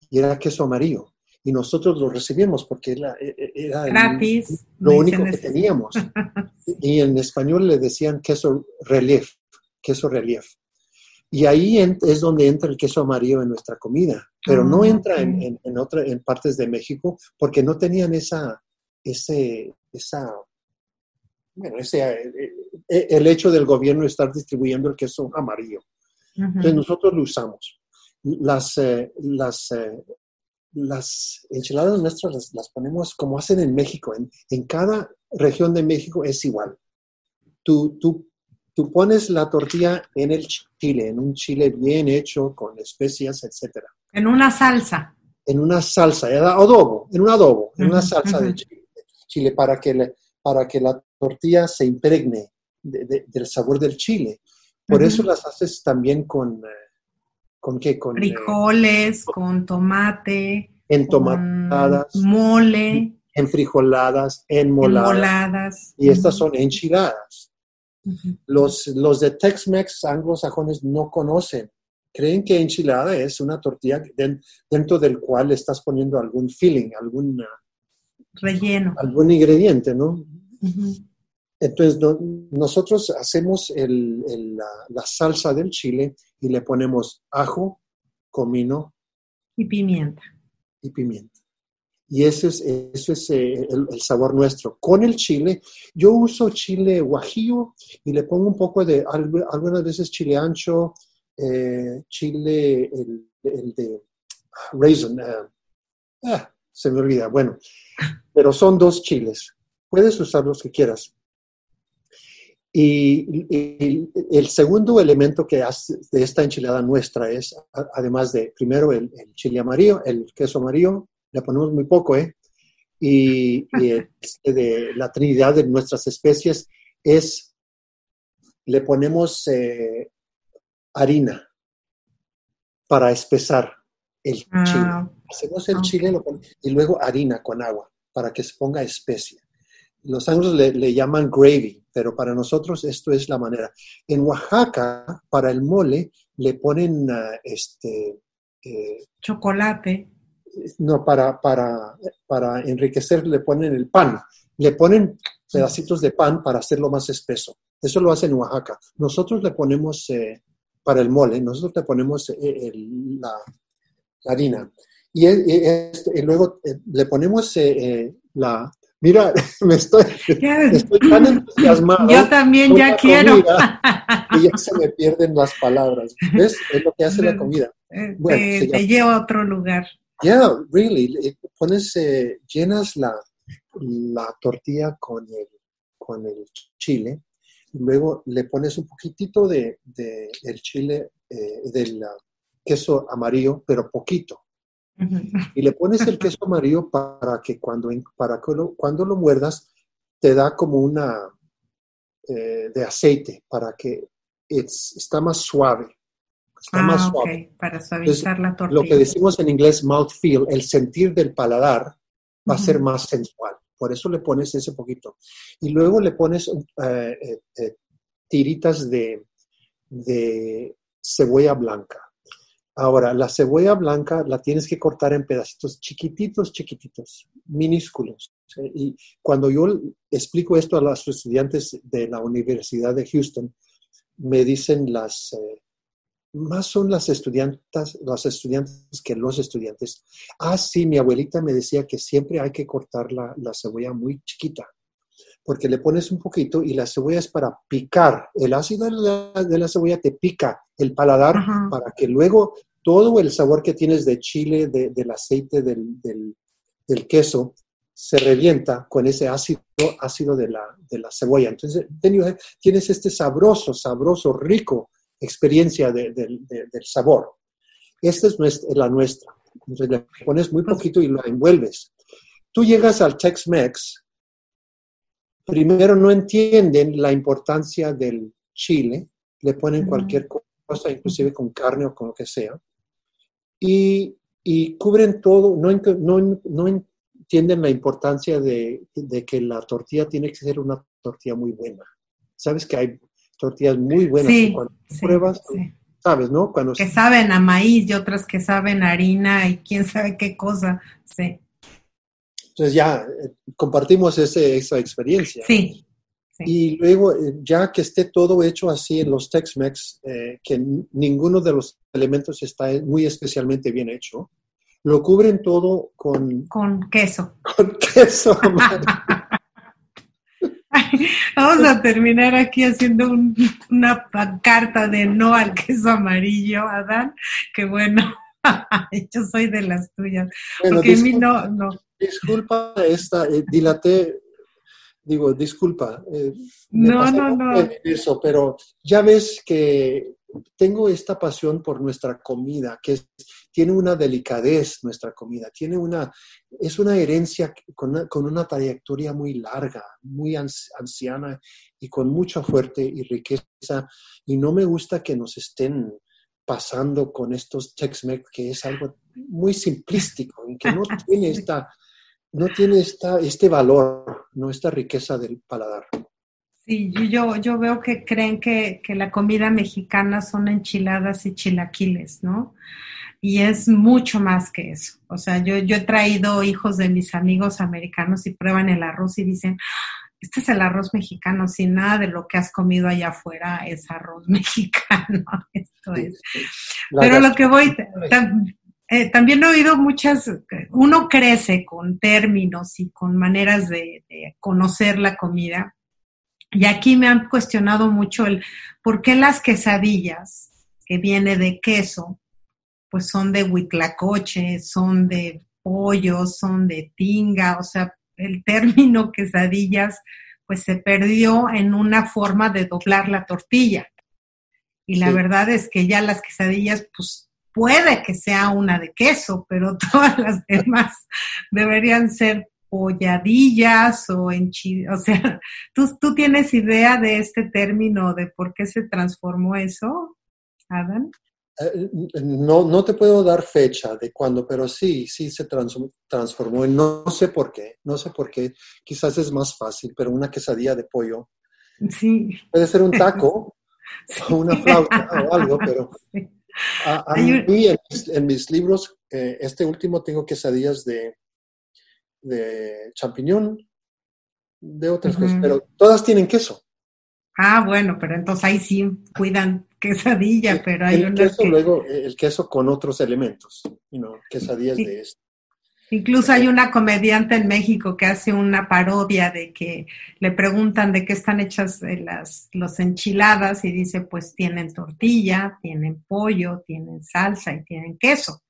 Y era queso amarillo. Y nosotros lo recibimos porque era, e, era el- Gratis. lo me único que teníamos. Y en español le decían queso relief, queso relief. Y ahí es donde entra el queso amarillo en nuestra comida, pero no Ah, entra en, en, en otra- en partes de México porque no tenían esa, ese, esa, bueno, ese, eh, eh, el hecho del gobierno estar distribuyendo el queso amarillo. Entonces Ujú. nosotros lo usamos. Las, eh, las, eh, las enchiladas nuestras las, las ponemos como hacen en México. En, en cada región de México es igual. Tú, tú, tú pones la tortilla en el chile, en un chile bien hecho, con especias, etcétera. En una salsa. En una salsa, adobo, en un adobo, en una salsa de chile, chile para, que le- para que la tortilla se impregne de- de- del sabor del chile. Por eso las haces también con, eh, ¿con qué? Con, eh, Frijoles, con tomate, entomatadas, con mole, enfrijoladas, enmoladas. enmoladas. Y estas son enchiladas. Los, los de Tex-Mex anglosajones no conocen. Creen que enchilada es una tortilla den- dentro del cual estás poniendo algún filling, algún, Relleno. algún ingrediente, ¿no? Ujú. Entonces, no- nosotros hacemos el- el- la, la salsa del chile y le ponemos ajo, comino Y pimienta. y pimienta. Y ese es, eh, el, el sabor nuestro. Con el chile, yo uso chile guajillo y le pongo un poco de, al- algunas veces chile ancho, eh, chile, el, de raisin. ah, ah, se me olvida. Bueno, pero son dos chiles. Puedes usar los que quieras. Y, y el segundo elemento que hace de esta enchilada nuestra es, además de, primero, el, el chile amarillo, el queso amarillo, le ponemos muy poco, ¿eh? Y, y este de la trinidad de nuestras especies es, le ponemos eh, harina para espesar el chile. Ah, Hacemos el chile y luego harina con agua para que se ponga especia. Los anglos le, le llaman gravy, pero para nosotros esto es la manera. En Oaxaca, para el mole, le ponen ah, este, eh, chocolate. no, para, para, para enriquecer le ponen el pan. Le ponen pedacitos de pan para hacerlo más espeso. Eso lo hacen en Oaxaca. Nosotros le ponemos, eh, para el mole, nosotros le ponemos eh, el- la, la harina. Y, e- e- este, y luego le ponemos la... Mira, me estoy, estoy tan entusiasmado. Yo también ya quiero. que ya se me pierden las palabras. ¿Ves? Es lo que hace la comida. Eh, Bueno, te, te llevo a otro lugar. Yeah, really. Le- Pones, eh, llenas la, la tortilla con el, con el chile y luego le pones un poquitito de, de el chile, eh, del queso amarillo, pero poquito. Y le pones el queso amarillo para que cuando, para que lo, cuando lo muerdas te da como una eh, de aceite para que it's- está más suave. Está más Ah, suave. ok, para suavizar la tortilla. Lo que decimos en inglés mouthfeel, el sentir del paladar va a ser más sensual. Por eso le pones ese poquito. Y luego le pones eh, eh, tiritas de, de cebolla blanca. Ahora, la cebolla blanca la tienes que cortar en pedacitos chiquititos, chiquititos, minúsculos. ¿sí? Y cuando yo explico esto a los estudiantes de la Universidad de Houston, me dicen las, eh, más son las estudiantes, las estudiantes que los estudiantes. Ah, sí, mi abuelita me decía que siempre hay que cortar la, la cebolla muy chiquita, porque le pones un poquito y la cebolla es para picar. El ácido de la, de la cebolla te pica el paladar Ajá. para que luego todo el sabor que tienes de chile, de- del aceite, del, del- del queso, se revienta con ese ácido, ácido de, la, de la cebolla. Entonces, then you have- tienes este sabroso, sabroso, rico experiencia de- del- de- del sabor. Esta es nuestra- la nuestra. Entonces le pones muy poquito y lo envuelves. Tú llegas al Tex-Mex, primero no entienden la importancia del chile, le ponen cualquier cosa, inclusive con carne o con lo que sea, y, y cubren todo, no, en- no, no entienden la importancia de, de que la tortilla tiene que ser una tortilla muy buena. Sabes que hay tortillas muy buenas Sí, cuando Sí, pruebas, sí. sabes, ¿no? Cuando Que saben a maíz y otras que saben a harina y quién sabe qué cosa. Sí, entonces ya eh, compartimos ese, esa experiencia. sí. Sí. Y luego, eh, ya que esté todo hecho así en los Tex-Mex, eh, que ninguno de los elementos está muy especialmente bien hecho, lo cubren todo con, Con queso. con queso. Vamos a terminar aquí haciendo un- una pancarta de no al queso amarillo, Adán. Que bueno, yo soy de las tuyas. Bueno, Porque a mí disculpa, no, no. disculpa esta, eh, dilaté, digo, disculpa. eh, No, no, no. Eso, pero ya ves que tengo esta pasión por nuestra comida, que es- tiene una delicadez nuestra comida, tiene una, es una herencia con una, con una trayectoria muy larga, muy anciana y con mucha fuerte y riqueza. Y no me gusta que nos estén pasando con estos Tex-Mex, que es algo muy simplístico que no tiene esta, no tiene esta, este valor, no esta riqueza del paladar. Sí, yo- yo, veo que creen que, que la comida mexicana son enchiladas y chilaquiles, ¿no? Y es mucho más que eso. O sea, yo, yo he traído hijos de mis amigos americanos y prueban el arroz y dicen, "Ah, este es el arroz mexicano, sin nada de lo que has comido allá afuera es arroz mexicano. Esto es. Pero lo que voy, eh, también he oído muchas, uno crece con términos y con maneras de, de conocer la comida. Y aquí me han cuestionado mucho el por qué las quesadillas, que viene de queso, pues son de huitlacoche, son de pollo, son de tinga, o sea, el término quesadillas, pues se perdió en una forma de doblar la tortilla. Y la Sí. verdad es que ya las quesadillas, pues puede que sea una de queso, pero todas las demás deberían ser polladillas o enchiladas. O sea, ¿tú, ¿tú tienes idea de este término, de por qué se transformó eso, Adam? Eh, No, no te puedo dar fecha de cuándo, pero sí, sí se trans- transformó. en No, sé por qué, no sé por qué. Quizás es más fácil, pero una quesadilla de pollo Sí. puede ser un taco o una flauta o algo, pero Sí. A, a Hay un- mí en, mis- en mis libros, eh, este último tengo quesadillas de, de champiñón, de otras cosas, pero todas tienen queso. Ah, bueno, pero entonces ahí sí cuidan quesadilla, pero hay el queso, que... luego eh, el queso con otros elementos, you know, quesadillas Sí. de esto. Incluso hay una comediante en México que hace una parodia de que le preguntan de qué están hechas eh, las los enchiladas y dice, pues tienen tortilla, tienen pollo, tienen salsa y tienen queso.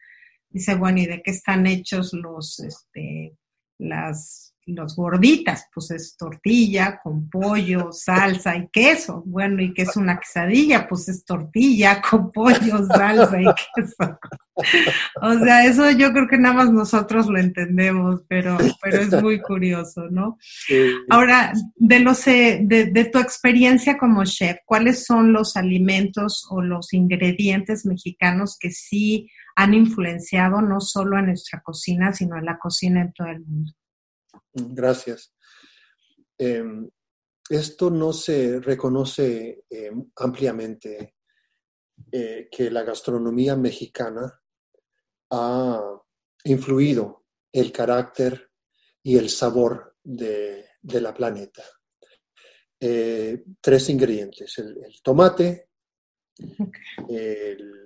Dice, bueno, ¿y de qué están hechos los, este, las, los gorditas? Pues es tortilla con pollo, salsa y queso. Bueno, ¿y qué es una quesadilla? Pues es tortilla con pollo, salsa y queso. O sea, eso yo creo que nada más nosotros lo entendemos, pero, pero es muy curioso, ¿no? Ahora, de, los, eh, de, de tu experiencia como chef, ¿cuáles son los alimentos o los ingredientes mexicanos que sí han influenciado no solo en nuestra cocina, sino en la cocina en todo el mundo? Gracias. Eh, esto no se reconoce eh, ampliamente eh, que la gastronomía mexicana ha influido el carácter y el sabor de, de la planeta. Eh, tres ingredientes, el, tomate, el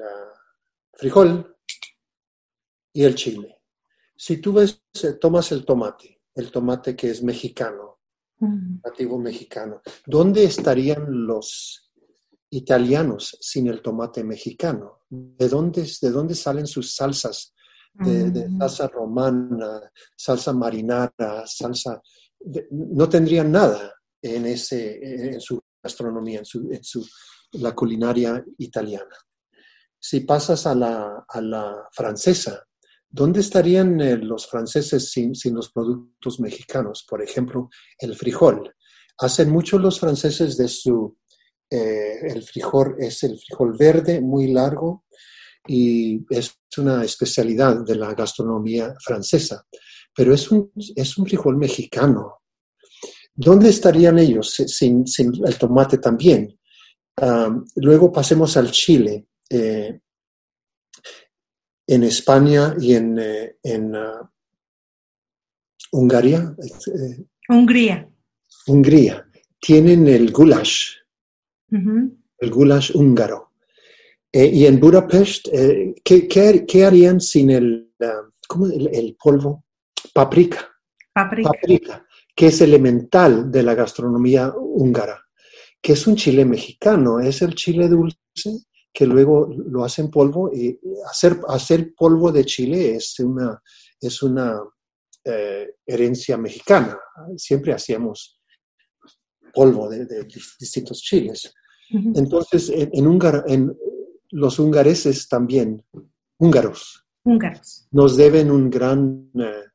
frijol y el chile. Si tú ves, eh, tomas el tomate, el tomate que es mexicano, nativo mexicano, ¿dónde estarían los italianos sin el tomate mexicano? ¿De dónde, de dónde salen sus salsas? De, de salsa romana, salsa marinara, salsa... de- no tendrían nada en, ese, en su gastronomía, en, su, en su, la culinaria italiana. Si pasas a la, a la francesa, ¿dónde estarían eh, los franceses sin, sin los productos mexicanos? Por ejemplo, el frijol. Hacen mucho los franceses de su... eh, el frijol es el frijol verde, muy largo, y es una especialidad de la gastronomía francesa, pero es un, es un frijol mexicano. ¿Dónde estarían ellos si- sin, sin el tomate también? Um, luego pasemos al chile. Eh, en España y en, eh, en uh, Hungría, eh, Hungría. Hungría, tienen el goulash, el goulash húngaro. Eh, y en Budapest, eh, ¿qué, qué, qué harían sin el, ¿cómo? el, el polvo? Paprika. Paprika. Paprika, que es elemental de la gastronomía húngara, que es un chile mexicano, es el chile dulce que luego lo hacen polvo y hacer, hacer polvo de chile es una, es una eh, herencia mexicana. Siempre hacíamos polvo de, de distintos chiles. Entonces, en, en, en los hungareses también, húngaros, Húngaros. nos deben un gran eh,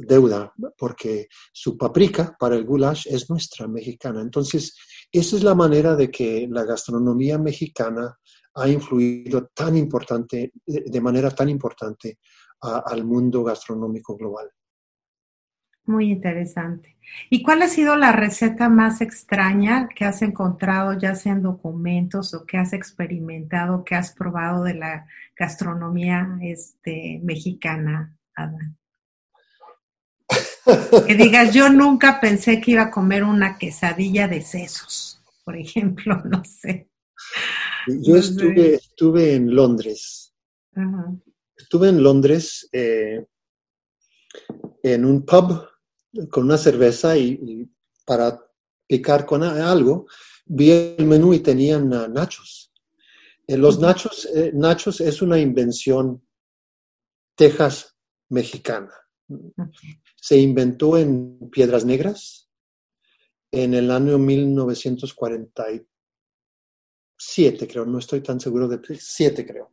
deuda porque su paprika para el goulash es nuestra mexicana. Entonces, esa es la manera de que la gastronomía mexicana ha influido tan importante, de manera tan importante al mundo gastronómico global. Muy interesante. ¿Y cuál ha sido la receta más extraña que has encontrado, ya sea en documentos o que has experimentado, que has probado de la gastronomía este, mexicana, Adán? Que digas, yo nunca pensé que iba a comer una quesadilla de sesos, por ejemplo, no sé. Yo estuve, estuve en Londres. Estuve en Londres eh, en un pub con una cerveza y, y para picar con algo, vi el menú y tenían ah, nachos. Eh, los nachos, eh, nachos es una invención Texas mexicana. Se inventó en Piedras Negras en el año 1947, creo, no estoy tan seguro de 7, creo.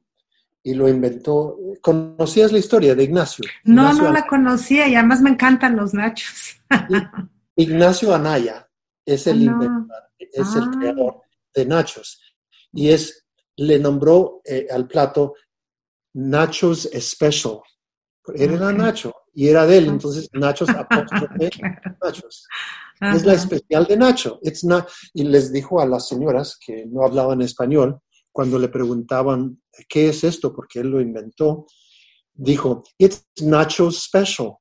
Y lo inventó. ¿Conocías la historia de Ignacio? No, Ignacio no la conocía y además me encantan los nachos. Ignacio Anaya es el No. inventor, es el Ah. creador de nachos. Y es, le nombró eh, al plato Nachos Special. Era Ok. Nacho y era de él, Ah. entonces Nachos apóstrofe Claro. Nachos. Es la especial de Nacho. It's not- y les dijo a las señoras que no hablaban español, cuando le preguntaban qué es esto, porque él lo inventó, dijo, It's Nachos Special.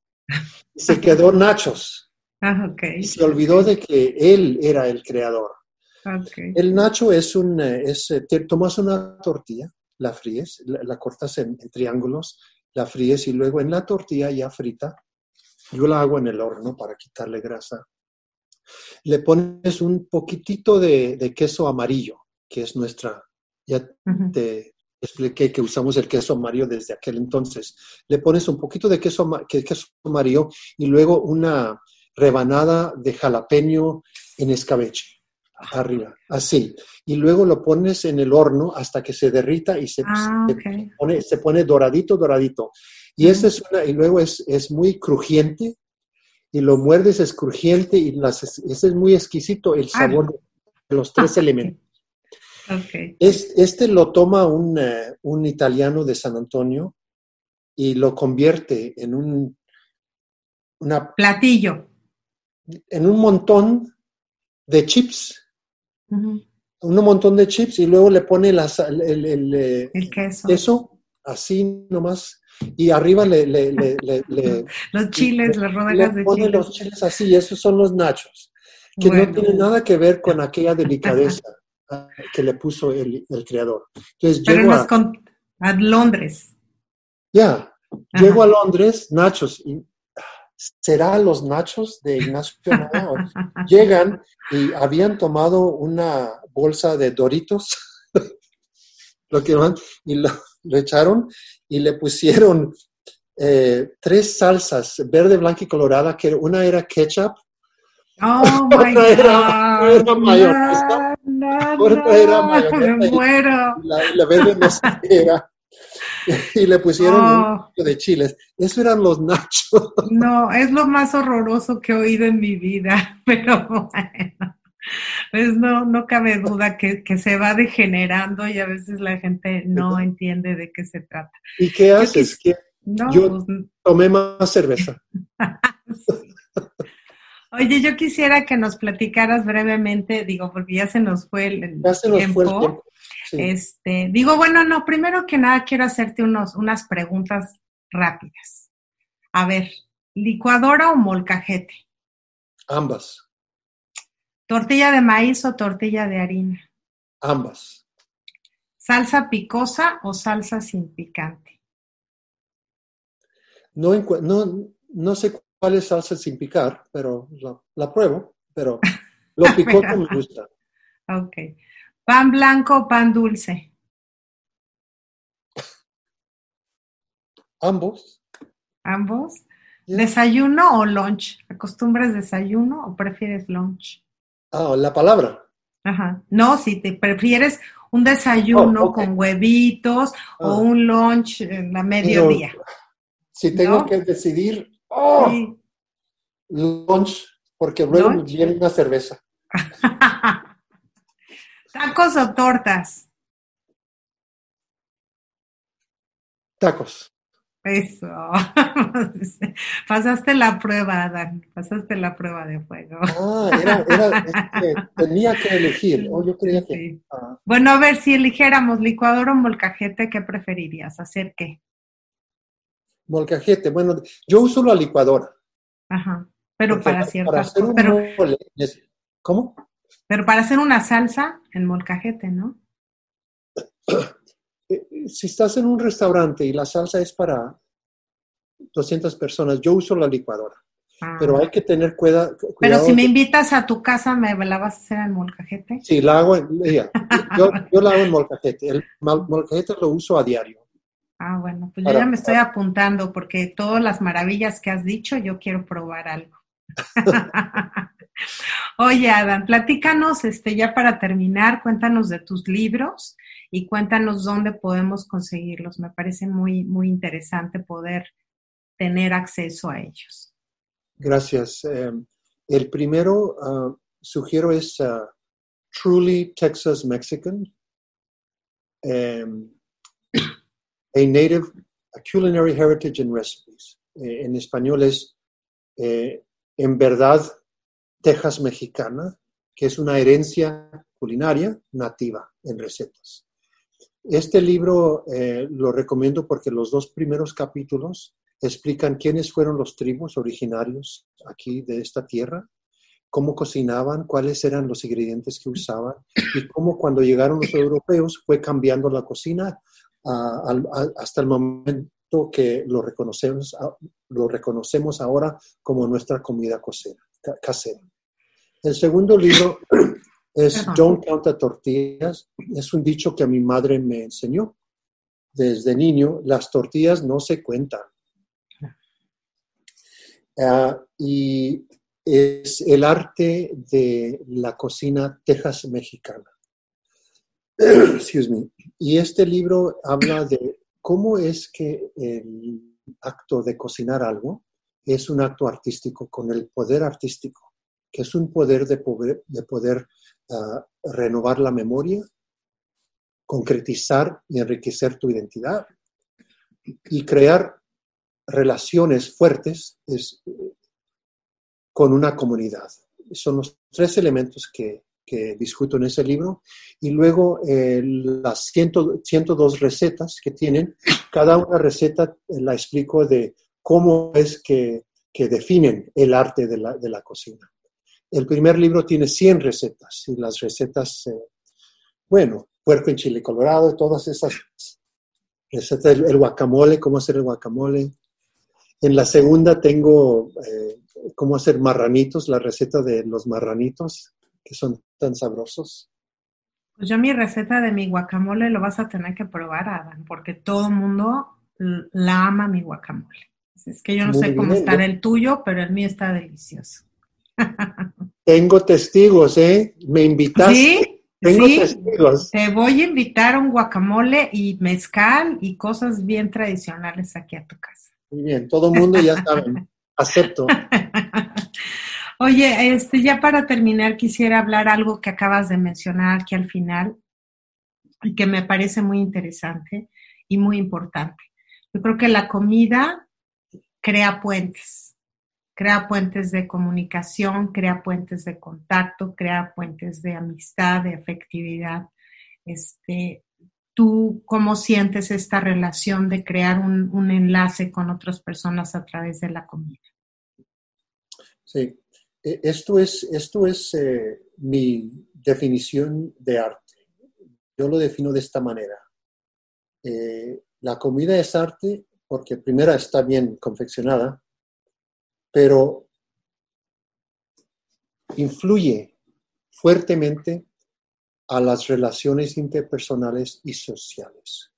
Se quedó Nachos. Ah, ok. Y se olvidó de que él era el creador. ok. El nacho es un, es, eh, te tomas una tortilla, la fríes, la, la cortas en, en triángulos, la fríes y luego en la tortilla ya frita, yo la hago en el horno para quitarle grasa. Le pones un poquitito de, de queso amarillo, que es nuestra, ya te expliqué que usamos el queso amarillo desde aquel entonces. Le pones un poquito de queso, queso amarillo y luego una rebanada de jalapeño en escabeche arriba, así. Y luego lo pones en el horno hasta que se derrita y se, Ah, se pone, se pone doradito, doradito. Y ese es una, y luego es, es muy crujiente y lo muerdes es crujiente y las, ese es muy exquisito el Ah. sabor de los tres Ah, elementos. Este lo toma un, eh, un italiano de San Antonio y lo convierte en un, una, Platillo. en un montón de chips, un montón de chips y luego le pone las- el, el- el, eh, El queso. queso así nomás y arriba le, le, le, le- le- Los chiles, las rodajas de pone chile. los chiles así, esos son los nachos, que Bueno. no tiene nada que ver con aquella delicadeza que le puso el, el creador. Entonces Pero llego nos a, con a Londres. ya, Ajá. llego a Londres, nachos, y ¿será los nachos de Ignacio Llegan y habían tomado una bolsa de Doritos, lo que van, y lo, lo echaron y le pusieron eh, tres salsas, verde, blanca y colorada, que una era ketchup, Oh my Otra era- God. era mayonesa. No, no, Otra era no, mayonesa Me y- muero. y la, verde no sé qué era, y le pusieron un Oh, poquito de chiles. Eso eran los nachos. no, es lo más horroroso que he oído en mi vida, pero bueno. Pues no, no cabe duda que, que se va degenerando y a veces la gente no entiende de qué se trata. ¿Y qué haces? ¿Qué? No, Yo- pues, Tomé más cerveza. Oye, yo quisiera que nos platicaras brevemente, digo, porque ya se nos fue el, el Ya se nos tiempo. fue el tiempo. Sí. Este, digo, bueno, no, primero que nada quiero hacerte unos, unas preguntas rápidas. A ver, ¿licuadora o molcajete? Ambas, ¿Tortilla de maíz o tortilla de harina? ambas. ¿Salsa picosa o salsa sin picante? No, no, no sé cuál es salsa sin picar, pero la, la pruebo, pero lo picoso me gusta. Ok. ¿Pan blanco o pan dulce? Ambos. ¿Ambos? ¿Desayuno o lunch? ¿Acostumbras desayuno o prefieres lunch? Ah, la palabra. Ajá. No, si te prefieres un desayuno Oh, con huevitos Ah. o un lunch en la mediodía. Si tengo ¿No? que decidir, oh, Sí. lunch, porque luego me ¿Lunch? viene una cerveza. ¿Tacos o tortas? Tacos. Eso. Pasaste la prueba, Dan. Pasaste la prueba de fuego. Ah, era, era, tenía que elegir. Oh, yo creía que. Sí. ah, Bueno, a ver, si eligiéramos licuadora o molcajete, ¿qué preferirías? ¿Hacer qué? molcajete. Bueno, yo uso la licuadora. Ajá. Pero porque para Para ciertas hacer cosas. un Pero, mole, es- ¿Cómo? pero para hacer una salsa en molcajete, ¿no? Eh, Si estás en un restaurante y la salsa es para 200 personas, yo uso la licuadora. Ah. Pero hay que tener cuida- cuidado. Pero si me invitas a tu casa, ¿me la vas a hacer en molcajete? Sí, la hago en, ya, yo, yo la hago en molcajete. El molcajete lo uso a diario. Ah, bueno, pues yo ya me estoy apuntando porque todas las maravillas que has dicho, yo quiero probar algo. Oye, Adam, platícanos, este, ya para terminar, cuéntanos de tus libros y cuéntanos dónde podemos conseguirlos. Me parece muy, muy interesante poder tener acceso a ellos. Gracias. Eh, el primero, uh, sugiero, es uh, Truly Texas Mexican, um, a native a culinary heritage and recipes. Eh, en español es eh, En verdad Texas mexicana, que es una herencia culinaria nativa en recetas. Este libro eh, lo recomiendo porque los dos primeros capítulos explican quiénes fueron los tribus originarios aquí de esta tierra, cómo cocinaban, cuáles eran los ingredientes que usaban y cómo cuando llegaron los europeos fue cambiando la cocina hasta el momento que lo reconocemos, lo reconocemos ahora como nuestra comida El segundo libro es Don't Count the Tortillas. Es un dicho que a mi madre me enseñó desde niño. Las tortillas no se cuentan. Ah, y es el arte de la cocina Texas mexicana. Excuse me. Y este libro habla de cómo es que el acto de cocinar algo es un acto artístico con el poder artístico que es un poder de poder, de poder ah, renovar la memoria, concretizar y enriquecer tu identidad y crear relaciones fuertes con una comunidad. Son los tres elementos que, discuto en ese libro. Y luego eh, las 102 recetas que tienen, cada una receta la explico de cómo es que, que definen el arte de la, de la cocina. El primer libro tiene 100 recetas y las recetas, eh, bueno, puerco en chile colorado, todas esas recetas, el, guacamole, cómo hacer el guacamole. En la segunda tengo eh, cómo hacer marranitos, la receta de los marranitos, que son tan sabrosos. Pues yo mi receta de mi guacamole lo vas a tener que probar, Adam, porque todo el mundo la ama mi guacamole. Es que yo no sé cómo está el tuyo, pero el mío está delicioso. Tengo testigos, ¿eh? Me invitaste. Sí, Tengo testigos. Te voy a invitar a un guacamole y mezcal y cosas bien tradicionales aquí a tu casa. Muy bien, todo el mundo ya sabe. Acepto. Oye, este, ya para terminar, quisiera hablar algo que acabas de mencionar aquí al final y que me parece muy interesante y muy importante. Yo creo que la comida crea puentes crea puentes de comunicación, crea puentes de contacto, crea puentes de amistad, de afectividad. Este, ¿Tú cómo sientes esta relación de crear un, enlace con otras personas a través de la comida? Sí, e, esto es, esto es eh, mi definición de arte. Yo lo defino de esta manera. Eh, la comida es arte porque primero está bien confeccionada, pero influye fuertemente a las relaciones interpersonales y sociales.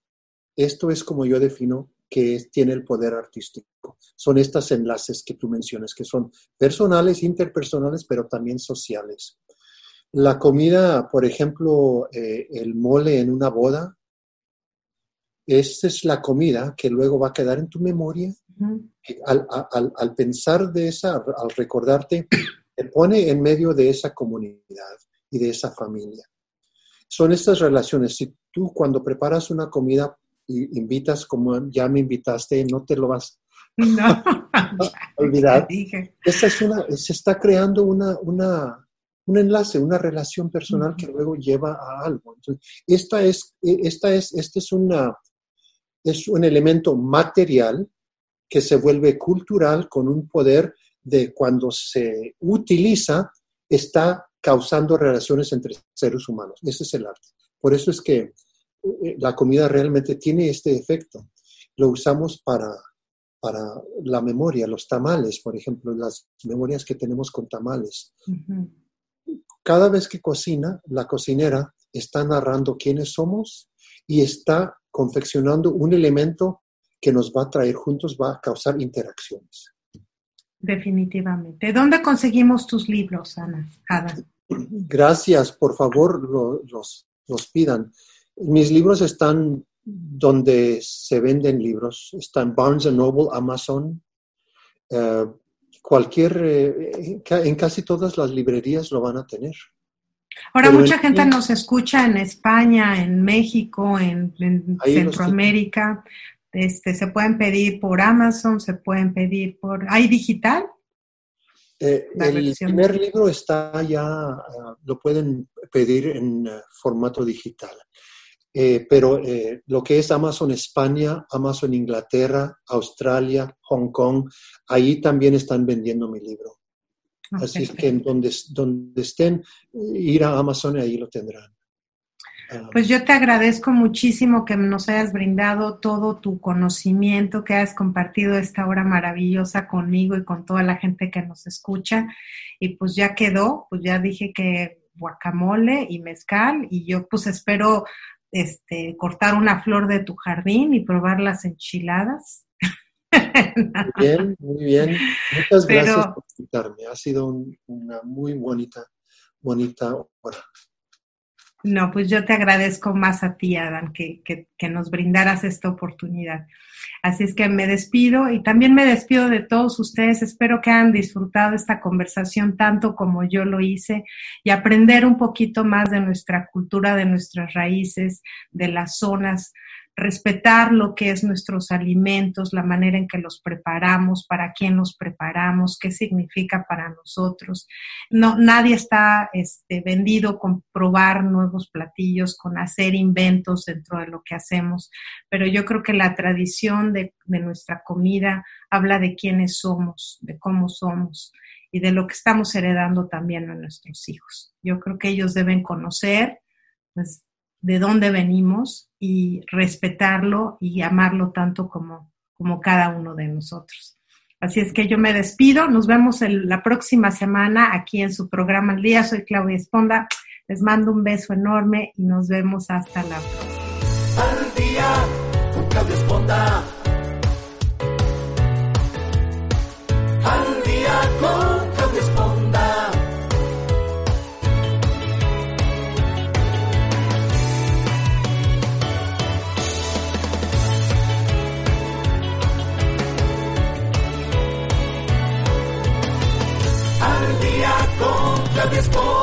Esto es como yo defino que tiene el poder artístico. Son estos enlaces que tú mencionas, que son personales, interpersonales, pero también sociales. La comida, por ejemplo, eh, el mole en una boda, esta es la comida que luego va a quedar en tu memoria. al, pensar de esa, al recordarte, te pone en medio de esa comunidad y de esa familia. Son estas relaciones. Si tú cuando preparas una comida y invitas como ya me invitaste, no te lo vas a olvidar. Esa es una, se está creando una, una, un enlace, una relación personal que luego lleva a algo. esta es, esta es, esta es una, es un elemento material que se vuelve cultural con un poder de cuando se utiliza, está causando relaciones entre seres humanos. Ese es el arte. Por eso es que eh, la comida realmente tiene este efecto. Lo usamos para, para la memoria, los tamales, por ejemplo, las memorias que tenemos con tamales. Cada vez que cocina, la cocinera está narrando quiénes somos y está confeccionando un elemento que nos va a traer juntos, va a causar interacciones. Definitivamente. ¿Dónde conseguimos tus libros, Ana? Ada? Gracias, por favor, lo- los, los pidan. Mis libros están donde se venden libros. Están Barnes Noble, Amazon, eh, cualquier, eh, en casi todas las librerías lo van a tener. Ahora Pero mucha en- gente nos escucha en España, en México, en, Centroamérica. Este, se pueden pedir por Amazon, se pueden pedir por... ¿Hay digital? Eh, el primer libro está ya, ah, lo pueden pedir en eh, formato digital. Eh, pero eh, lo que es Amazon España, Amazon Inglaterra, Australia, Hong Kong, ahí también están vendiendo mi libro. Así es que en donde, donde estén, ir a Amazon y ahí lo tendrán. Ah, Pues yo te agradezco muchísimo que nos hayas brindado todo tu conocimiento, que hayas compartido esta hora maravillosa conmigo y con toda la gente que nos escucha. Y pues ya quedó, pues ya dije que guacamole y mezcal y yo pues espero este cortar una flor de tu jardín y probar las enchiladas. Muy bien, muy bien. Muchas Pero- gracias por invitarme. Ha sido un- una muy bonita, bonita hora. No, pues yo te agradezco más a ti, Adán, que, que, que nos brindaras esta oportunidad. Así es que me despido y también me despido de todos ustedes. Espero que hayan disfrutado esta conversación tanto como yo lo hice y aprender un poquito más de nuestra cultura, de nuestras raíces, de las zonas, respetar lo que es nuestros alimentos, la manera en que los preparamos, para quién los preparamos, qué significa para nosotros no, nadie está este, vendido con probar nuevos platillos, con hacer inventos dentro de lo que hacemos, pero yo creo que la tradición de, de nuestra comida habla de quiénes somos, de cómo somos y de lo que estamos heredando también a nuestros hijos. Yo creo que ellos deben conocer pues, de dónde venimos y respetarlo y amarlo tanto como, como cada uno de nosotros. Así es que yo me despido. Nos vemos el- la próxima semana aquí en su programa Al Día. Soy Claudia Esponda. Les mando un beso enorme y nos vemos hasta la próxima. Al día con Claudia Esponda.